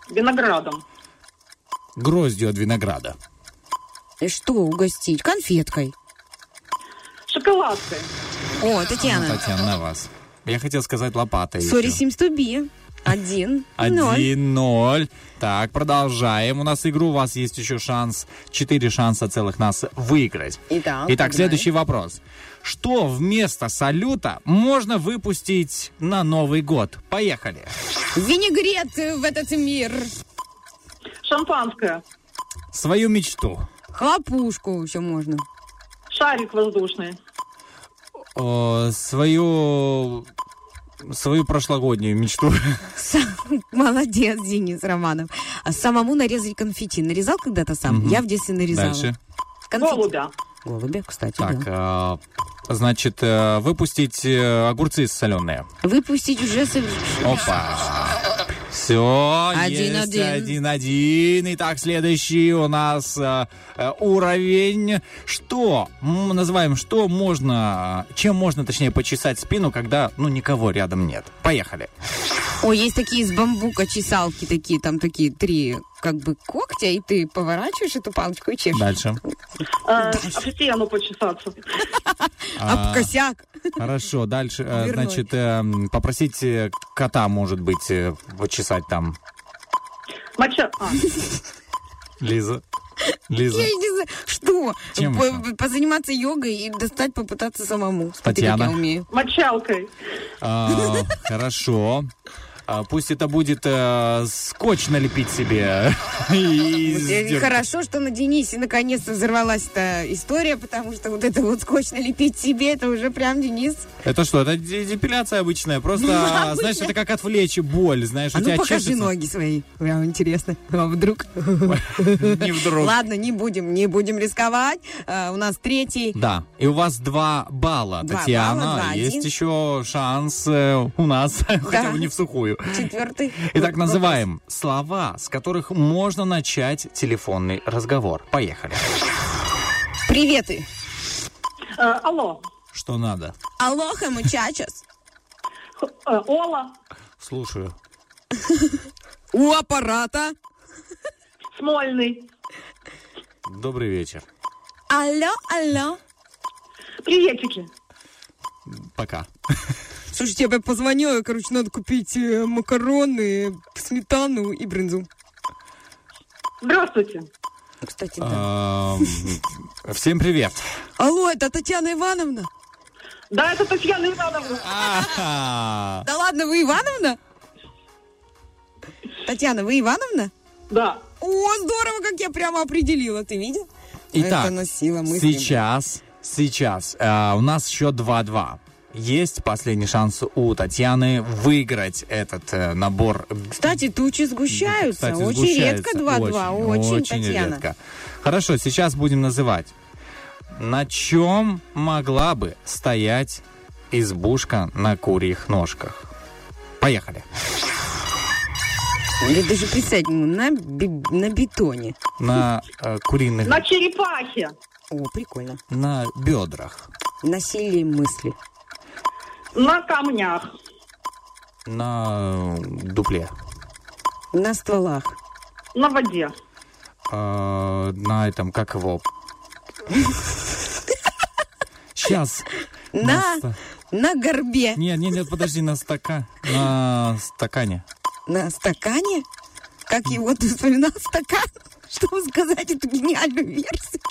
Виноградом. Гроздью от винограда. И что угостить? Конфеткой. Шоколадкой. О, Татьяна. Татьяна, на вас. Я хотел сказать лопатой. Сори, to be. Один. Один ноль. Так, продолжаем. У нас игру. У вас есть еще шанс, четыре шанса целых нас выиграть. Итак, Итак, погнали. следующий вопрос. Что вместо салюта можно выпустить на Новый год? Поехали. Винегрет в этот мир. Шампанское. Свою мечту. Хлопушку еще можно. Шарик воздушный. О, свою свою прошлогоднюю мечту. Молодец, Денис Романов. А самому нарезать конфетти. Нарезал когда-то сам? Мгм. Я в детстве нарезала. Дальше. Конфетти. Голубя. Голубя, кстати, Так, да. э, значит, э, выпустить э, огурцы соленые. Выпустить уже... сов- Опа. Все, Один-один. один-один. Итак, следующий у нас э, уровень. Что? М, называем, что можно, чем можно, точнее, почесать спину, когда, ну, никого рядом нет. Поехали. Ой, есть такие из бамбука чесалки такие, там такие три как бы когтя, и ты поворачиваешь эту палочку и чешешь. Дальше. Э, *laughs* об стену почесаться. А, Об косяк. Хорошо, дальше, э, значит, э, м, попросить э, кота, может быть, э, почесать там. Моча... А, Лиза. Лиза. Я не знаю, что? Чем По- еще? позаниматься йогой и достать попытаться самому. Смотри, как Татьяна. я умею. мочалкой. А, Хорошо. А, Пусть это будет э, скотч налепить себе. *laughs* Сделать- хорошо, что на Денисе наконец-то взорвалась эта история, потому что вот это вот скотч налепить себе, это уже прям Денис. Это что, это де- депиляция обычная. Просто, Обычная. знаешь, это как отвлечь боль, знаешь, А у ну тебя покажи ноги свои. Прям интересно. *laughs* А вдруг? *laughs* Не вдруг. Ладно, не будем, не будем рисковать. А, у нас третий. Да, и у вас два балла, Татьяна. Есть еще шанс э, у нас, хотя бы не в сухую. Четвертый. Итак, называем слова, с которых можно начать телефонный разговор. Поехали. Приветы. Э, алло. Что надо? Алоха, мучачас. Х- э, Ола. Слушаю. У аппарата. Смольный. Добрый вечер. Алло, алло. Приветики. Пока. Слушайте, я позвонила, короче, надо купить э, макароны, сметану и брынзу. Здравствуйте. Кстати, Ам, Всем привет. Алло, это Татьяна Ивановна? Да, это Татьяна Ивановна. Да ладно, вы Ивановна? Татьяна, вы Ивановна? Да. О, здорово, как я прямо определила, ты видел? Итак, Это носила мысли. сейчас, сейчас а, у нас еще 2-2. Есть последний шанс у Татьяны выиграть этот э, набор. Кстати, тучи сгущаются. Кстати, очень сгущается. редко 2-2. Очень, Татьяна. редко. Хорошо, сейчас будем называть. На чем могла бы стоять избушка на курьих ножках? Поехали. Я даже представить не могу. На, би- на бетоне. На э, куриных, На черепахе. О, прикольно. на бедрах, Насилие мысли. На камнях. на дупле, На стволах. На воде. э, на этом, как его... Сейчас. На, на горбе. Нет, нет, нет, подожди, на стака... На стакане. На стакане? Как его ты вспоминал стакан? Чтобы сказать эту гениальную версию.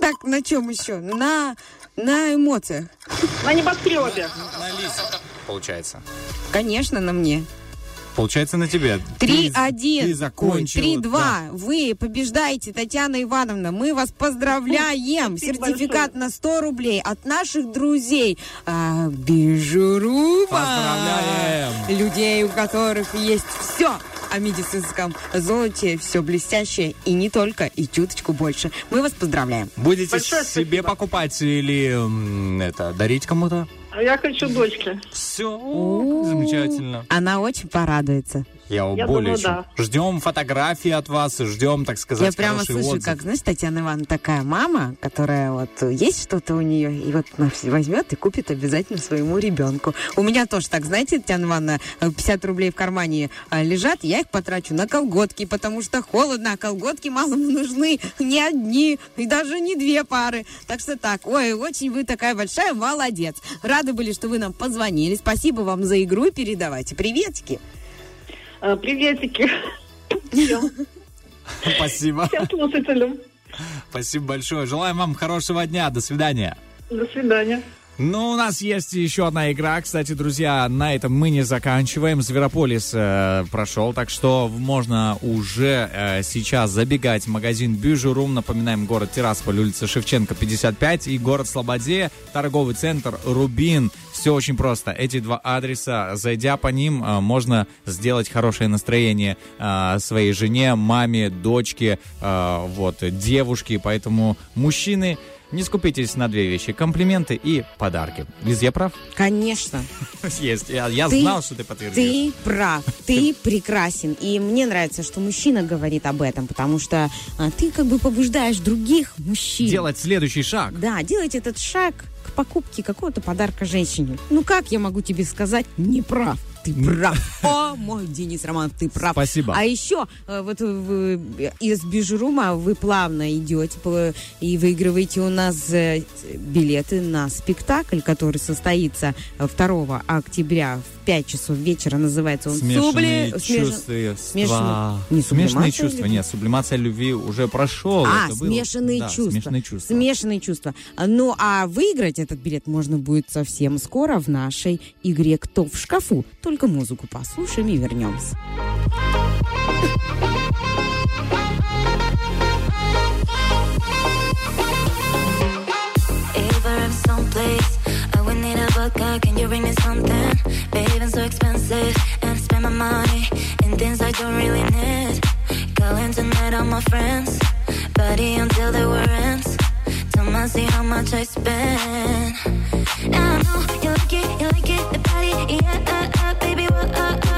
Так, на чем еще? На, на эмоциях. На небоскребе. На Лизе, получается. Конечно, на мне. Получается на тебе. Ты- Ты 3-1. закончила. 3-2. Вы побеждаете, Татьяна Ивановна. Мы вас поздравляем. Спасибо Сертификат на 100 рублей от наших друзей. А, Бижуруба. Поздравляем. Людей, у которых есть все о медицинском золоте, все блестящее и не только, и чуточку больше. Мы вас поздравляем. Будете Большое себе спасибо. покупать или это дарить кому-то? А Я хочу дочке. Все, замечательно. Она очень порадуется. Я, Я более думаю, чем. да. Ждем фотографии от вас, и ждем, так сказать, Я прямо слышу, отзыв. как, знаешь, Татьяна Ивановна такая мама, которая вот э, есть что-то у нее, и вот она возьмет и купит обязательно своему ребенку. У меня тоже так, знаете, Татьяна Ивановна, э, 50 рублей в кармане э, лежат, я их потрачу на колготки, потому что холодно, а колготки малому нужны не одни, и даже не две пары. Так что так, ой, очень вы такая большая молодец. Рады были, что вы нам позвонили. Спасибо вам за игру и передавайте приветики. Э, Приветики *laughs* Спасибо. всем слушателям. Спасибо большое. Желаем вам хорошего дня. До свидания. До свидания. Ну, у нас есть еще одна игра. Кстати, друзья, на этом мы не заканчиваем. Зверополис э, прошел, так что можно уже э, сейчас забегать в магазин Бюжурум. Напоминаем, город Тирасполь, улица Шевченко, 55, и город Слободе, торговый центр Рубин. Все очень просто. Эти два адреса, зайдя по ним, э, можно сделать хорошее настроение э, своей жене, маме, дочке, э, вот, девушке. Поэтому мужчины... Не скупитесь на две вещи. Комплименты и подарки. Лиз, я прав? Конечно. Есть. Я, я Ты- знал, что ты подтвердишь. Ты прав, ты прекрасен. И мне нравится, что мужчина говорит об этом, потому что а, ты как бы побуждаешь других мужчин. Делать следующий шаг. Да, делать этот шаг к покупке какого-то подарка женщине. Ну как я могу тебе сказать, не прав? Ты прав. О, мой Денис Романов, ты прав. Спасибо. А еще э, вот из Бижурума вы плавно идете и выигрываете у нас э, билеты на спектакль, который состоится э, 2 октября в 5 часов вечера. Называется он Смешанные «Субли- чувства. смешанные- не Смешанные чувства. любви? Нет, сублимация любви уже прошел. А, Это было- смешанные Да, чувства. Смешанные чувства. Смешанные чувства. Ну, а выиграть этот билет можно будет совсем скоро в нашей игре «Кто в шкафу?». Только музыку послушаем и вернемся. You bring me something? Babe, I'm so expensive. And spend my money in things I don't really need. Tonight on my friends. Party until ends. Tell me, see how much I spend. I know you like it, you like it, the party, yeah, uh, uh, baby, what, uh,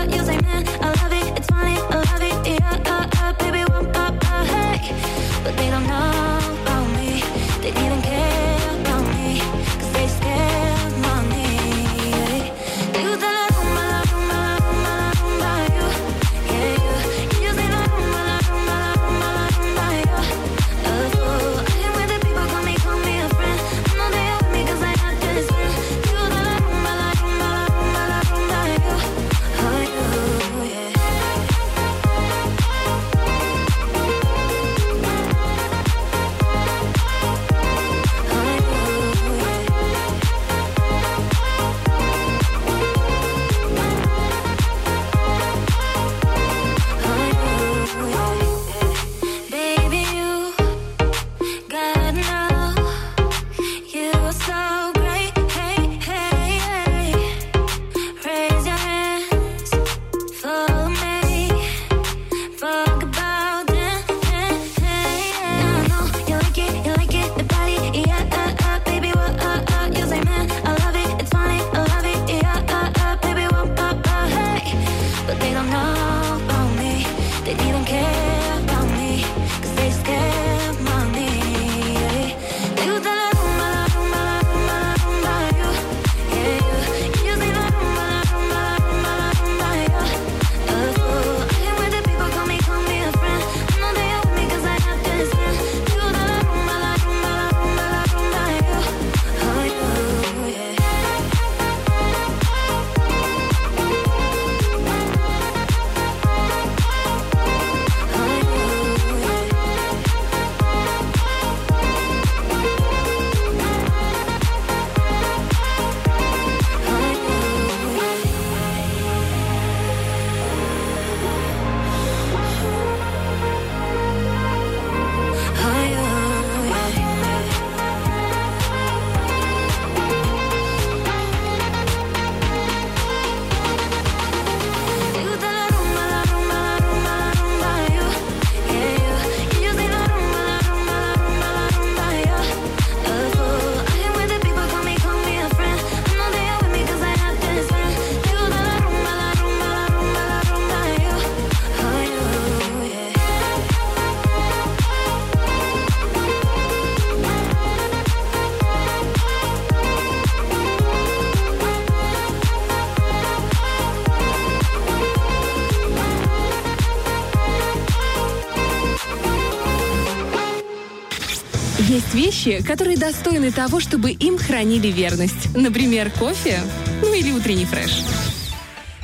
Есть вещи, которые достойны того, чтобы им хранили верность. Например, кофе, ну или утренний фреш.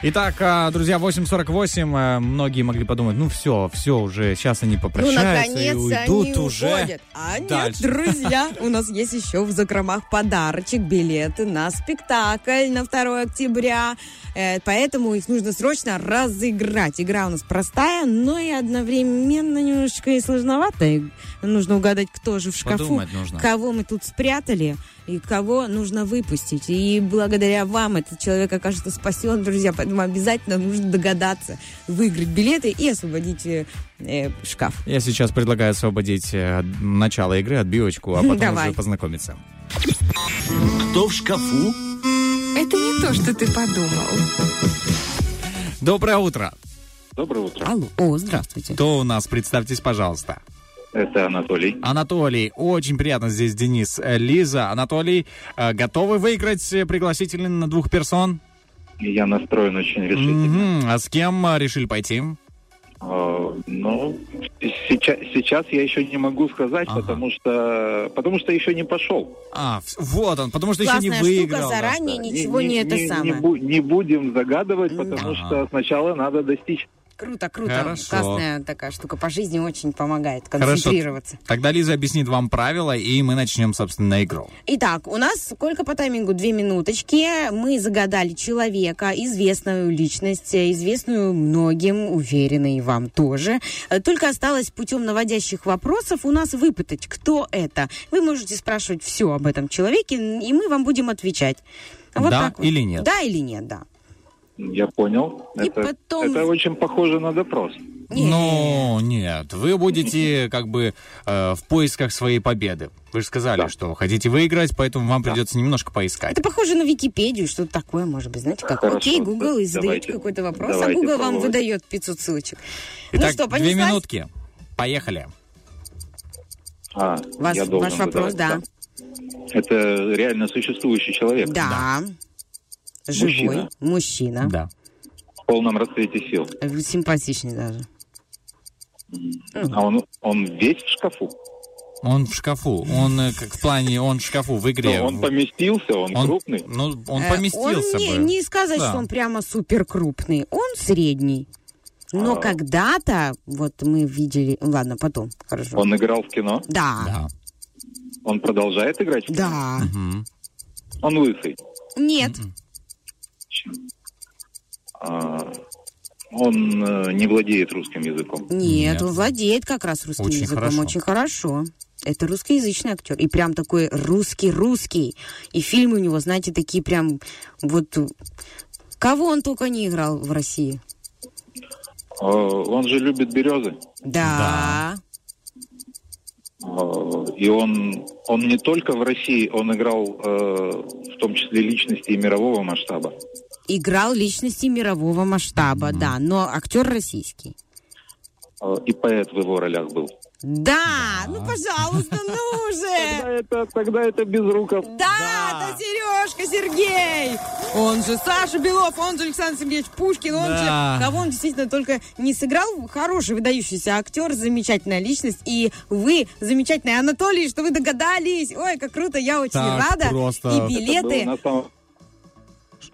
Итак, а, друзья, 8.48. э, Многие могли подумать, ну все, все уже, сейчас они Ну, попрощаются наконец и уйдут они уже. уходят. А нет, дальше. друзья, *laughs* у нас есть еще в закромах подарочек, билеты на спектакль на 2 октября. Э, Поэтому их нужно срочно разыграть. Игра у нас простая, но и одновременно немножечко и сложноватая. Нужно угадать, кто же в шкафу, кого мы тут спрятали и кого нужно выпустить. И благодаря вам этот человек окажется спасен, друзья. Поэтому обязательно нужно догадаться, выиграть билеты и освободить э, э, шкаф. Я сейчас предлагаю освободить э, начало игры, отбивочку, а потом Давай. уже познакомиться. Кто в шкафу? Это не то, что ты подумал. Доброе утро. Доброе утро. Алло. О, здравствуйте. Кто у нас? Представьтесь, пожалуйста. Это Анатолий. Анатолий, очень приятно здесь, Денис. Э, Лиза, Анатолий, э, готовы выиграть э, пригласительный на двух персон? Я настроен очень решительно. Мгм. А с кем решили пойти? А, ну, сейчас, сейчас я еще не могу сказать, Ага. потому что потому что еще не пошел. А, вот он, потому что еще Классная не штука, выиграл. да. заранее ничего не, это не, самое. бу- не будем загадывать, потому Ага. что сначала надо достичь. Круто, круто. Хорошо. Классная такая штука по жизни очень помогает Хорошо. концентрироваться. Тогда Лиза объяснит вам правила, и мы начнем, собственно, игру. Итак, у нас сколько по таймингу? Две минуточки. Мы загадали человека, известную личность, известную многим, уверена и вам тоже. Только осталось путем наводящих вопросов у нас выпытать, кто это. Вы можете спрашивать все об этом человеке, и мы вам будем отвечать. Вот Да так вот. или нет? Да или нет, да. Я понял. И это, потом- это очень похоже на допрос. Не. Ну, нет, вы будете *laughs* как бы э, в поисках своей победы. Вы же сказали, Да. что хотите выиграть, поэтому вам придется немножко поискать. Это похоже на Википедию, что-то такое, может быть, знаете, как Хорошо, окей, Google, и да- задаете давайте- какой-то вопрос, а давайте Google вам пробовать. выдает 500 ссылочек. Итак, ну что, две понеслась? минутки. Поехали. А, Вас- ваш вопрос, задавать, Это реально существующий человек. Да. Живой. Мужчина. Мужчина. Да. В полном расцвете сил. Симпатичный даже. А он, он весь в шкафу. Он в шкафу. Он э, как в плане, он в шкафу в игре. Но он поместился, он, Он- крупный. Ну, он Э, поместился он не, бы. не сказать, Да. что он прямо супер крупный. Он средний. Но А. когда-то, вот мы видели... Ладно, потом. Хорошо. Он играл в кино. Да. Да. Он продолжает играть в кино. Да. Мгм. Он лысый. Нет. А, он э, не владеет русским языком. Нет, Нет. он владеет как раз русским Очень языком хорошо. очень хорошо. Это русскоязычный актер. И прям такой русский-русский. И фильмы у него, знаете, такие прям вот... Кого он только не играл в России. А, он же любит березы. Да. А, и он, он не только в России, он играл э, в том числе личности и мирового масштаба. Играл личности мирового масштаба, да. Но актер российский. А, и поэт в его ролях был. Да, ну пожалуйста, ну же! Тогда это, тогда это без руков. Да, это Сережка Сергей! Он же Саша Белов, он же Александр Сергеевич Пушкин, он Да. же... Кого он действительно только не сыграл? Хороший, выдающийся актер, замечательная личность. И вы замечательный Анатолий, что вы догадались. Ой, как круто, я очень Так, рада. просто. И билеты...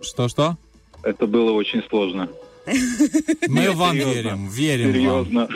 Что-что? Это было очень сложно. Мы Нет, вам серьезно. верим, верим вам. Серьезно.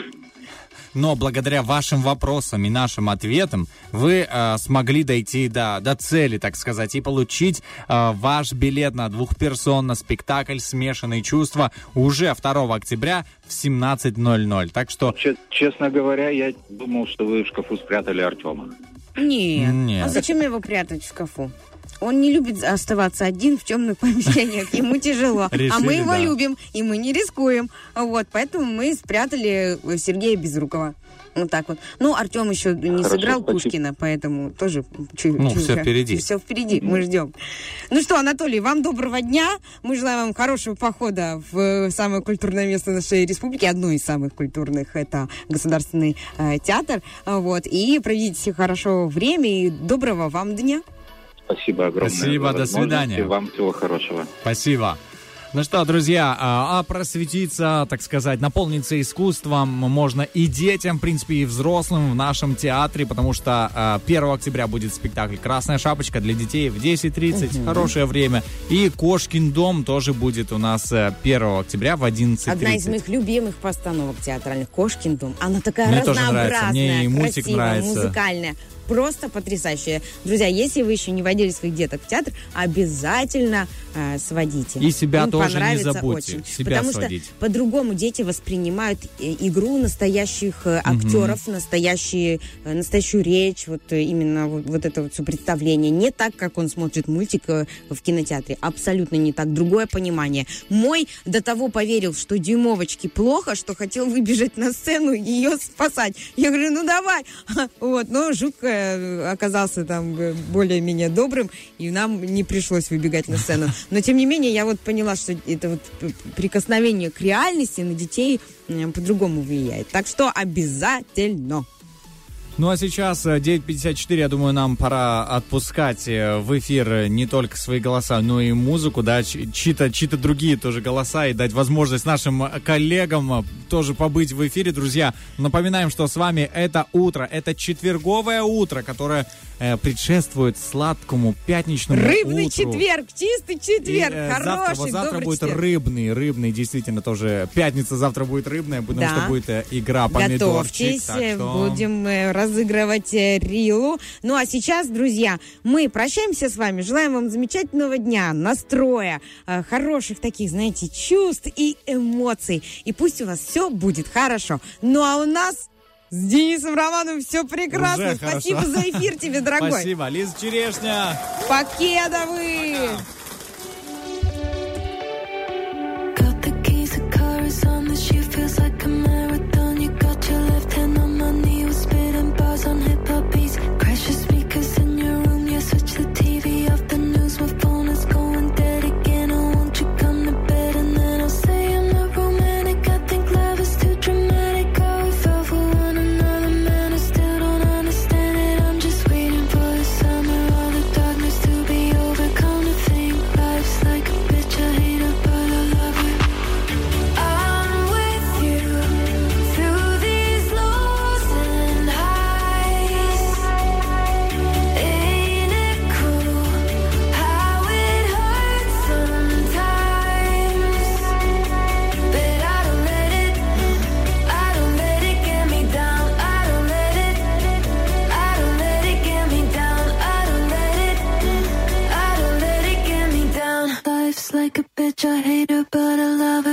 Но благодаря вашим вопросам и нашим ответам вы э, смогли дойти до, до цели, так сказать, и получить э, ваш билет на двух персон на спектакль «Смешанные чувства» уже 2 октября в 17.00. Так что Че- Честно говоря, я думал, что вы в шкафу спрятали Артема. Нет. Нет. А зачем его прятать в шкафу? Он не любит оставаться один в темных помещениях, *laughs* ему тяжело. а мы его да. любим, и мы не рискуем. Вот, поэтому мы спрятали Сергея Безрукова. Вот так вот. Ну, Артем еще не Хорошо, сыграл спасибо. Пушкина, поэтому тоже... чу- Ну, чу- всё впереди. Все впереди, мы ждем. Ну что, Анатолий, вам доброго дня. Мы желаем вам хорошего похода в самое культурное место нашей республики, одно из самых культурных, это Государственный э, театр. Вот, и проведите хорошо время и доброго вам дня. Спасибо огромное. Спасибо, до свидания. Вам всего хорошего. спасибо. Ну что, друзья, а а просветиться, так сказать, наполниться искусством можно и детям, в принципе, и взрослым в нашем театре, потому что а, 1 октября будет спектакль «Красная шапочка» для детей в 10.30, Мгм. хорошее время. И «Кошкин дом» тоже будет у нас э, 1 октября в 11.30. Одна из моих любимых постановок театральных «Кошкин дом». Она такая Мне тоже разнообразная, нравится. Мне и мультик красивая, нравится. музыкальная. Просто потрясающая. Друзья, если вы еще не водили своих деток в театр, обязательно э, сводите. И себя Им тоже не забудьте, Очень. себя Потому сводить. что по-другому дети воспринимают э, игру настоящих э, актеров, настоящие, э, настоящую речь, вот именно вот, вот это вот все представление. Не так, как он смотрит мультик в кинотеатре. Абсолютно не так. Другое понимание. Мой до того поверил, что дюймовочке плохо, что хотел выбежать на сцену и ее спасать. Я говорю, ну давай. *laughs* Вот, но Жук э, оказался там э, более-менее добрым, и нам не пришлось выбегать на сцену. *laughs* Но тем не менее, я вот поняла, что это вот прикосновение к реальности на детей по-другому влияет. Так что обязательно. Ну а сейчас э, 9.54, я думаю, нам пора отпускать э, в эфир э, не только свои голоса, но и музыку, да, чьи-то, чьи-то другие тоже голоса и дать возможность нашим э, коллегам э, тоже побыть в эфире. Друзья, напоминаем, что с вами это утро, это четверговое утро, которое э, предшествует сладкому пятничному Рыбный утру. четверг, чистый четверг, И, э, хороший, завтра, завтра будет четверг. рыбный, рыбный, действительно тоже. Пятница завтра будет рыбная, потому Да. что будет э, игра помидорчик. Готовьтесь, что- будем э, разыгрывать э, Рилу. Ну а сейчас, друзья, мы прощаемся с вами, желаем вам замечательного дня, настроя, э, хороших таких, знаете, чувств и эмоций. И пусть у вас все будет хорошо. Ну а у нас с Денисом Романовым все прекрасно. Уже хорошо. Спасибо за эфир тебе, дорогой. Спасибо, Лиза Черешня. Покедовы! Got such a hater, but a lover.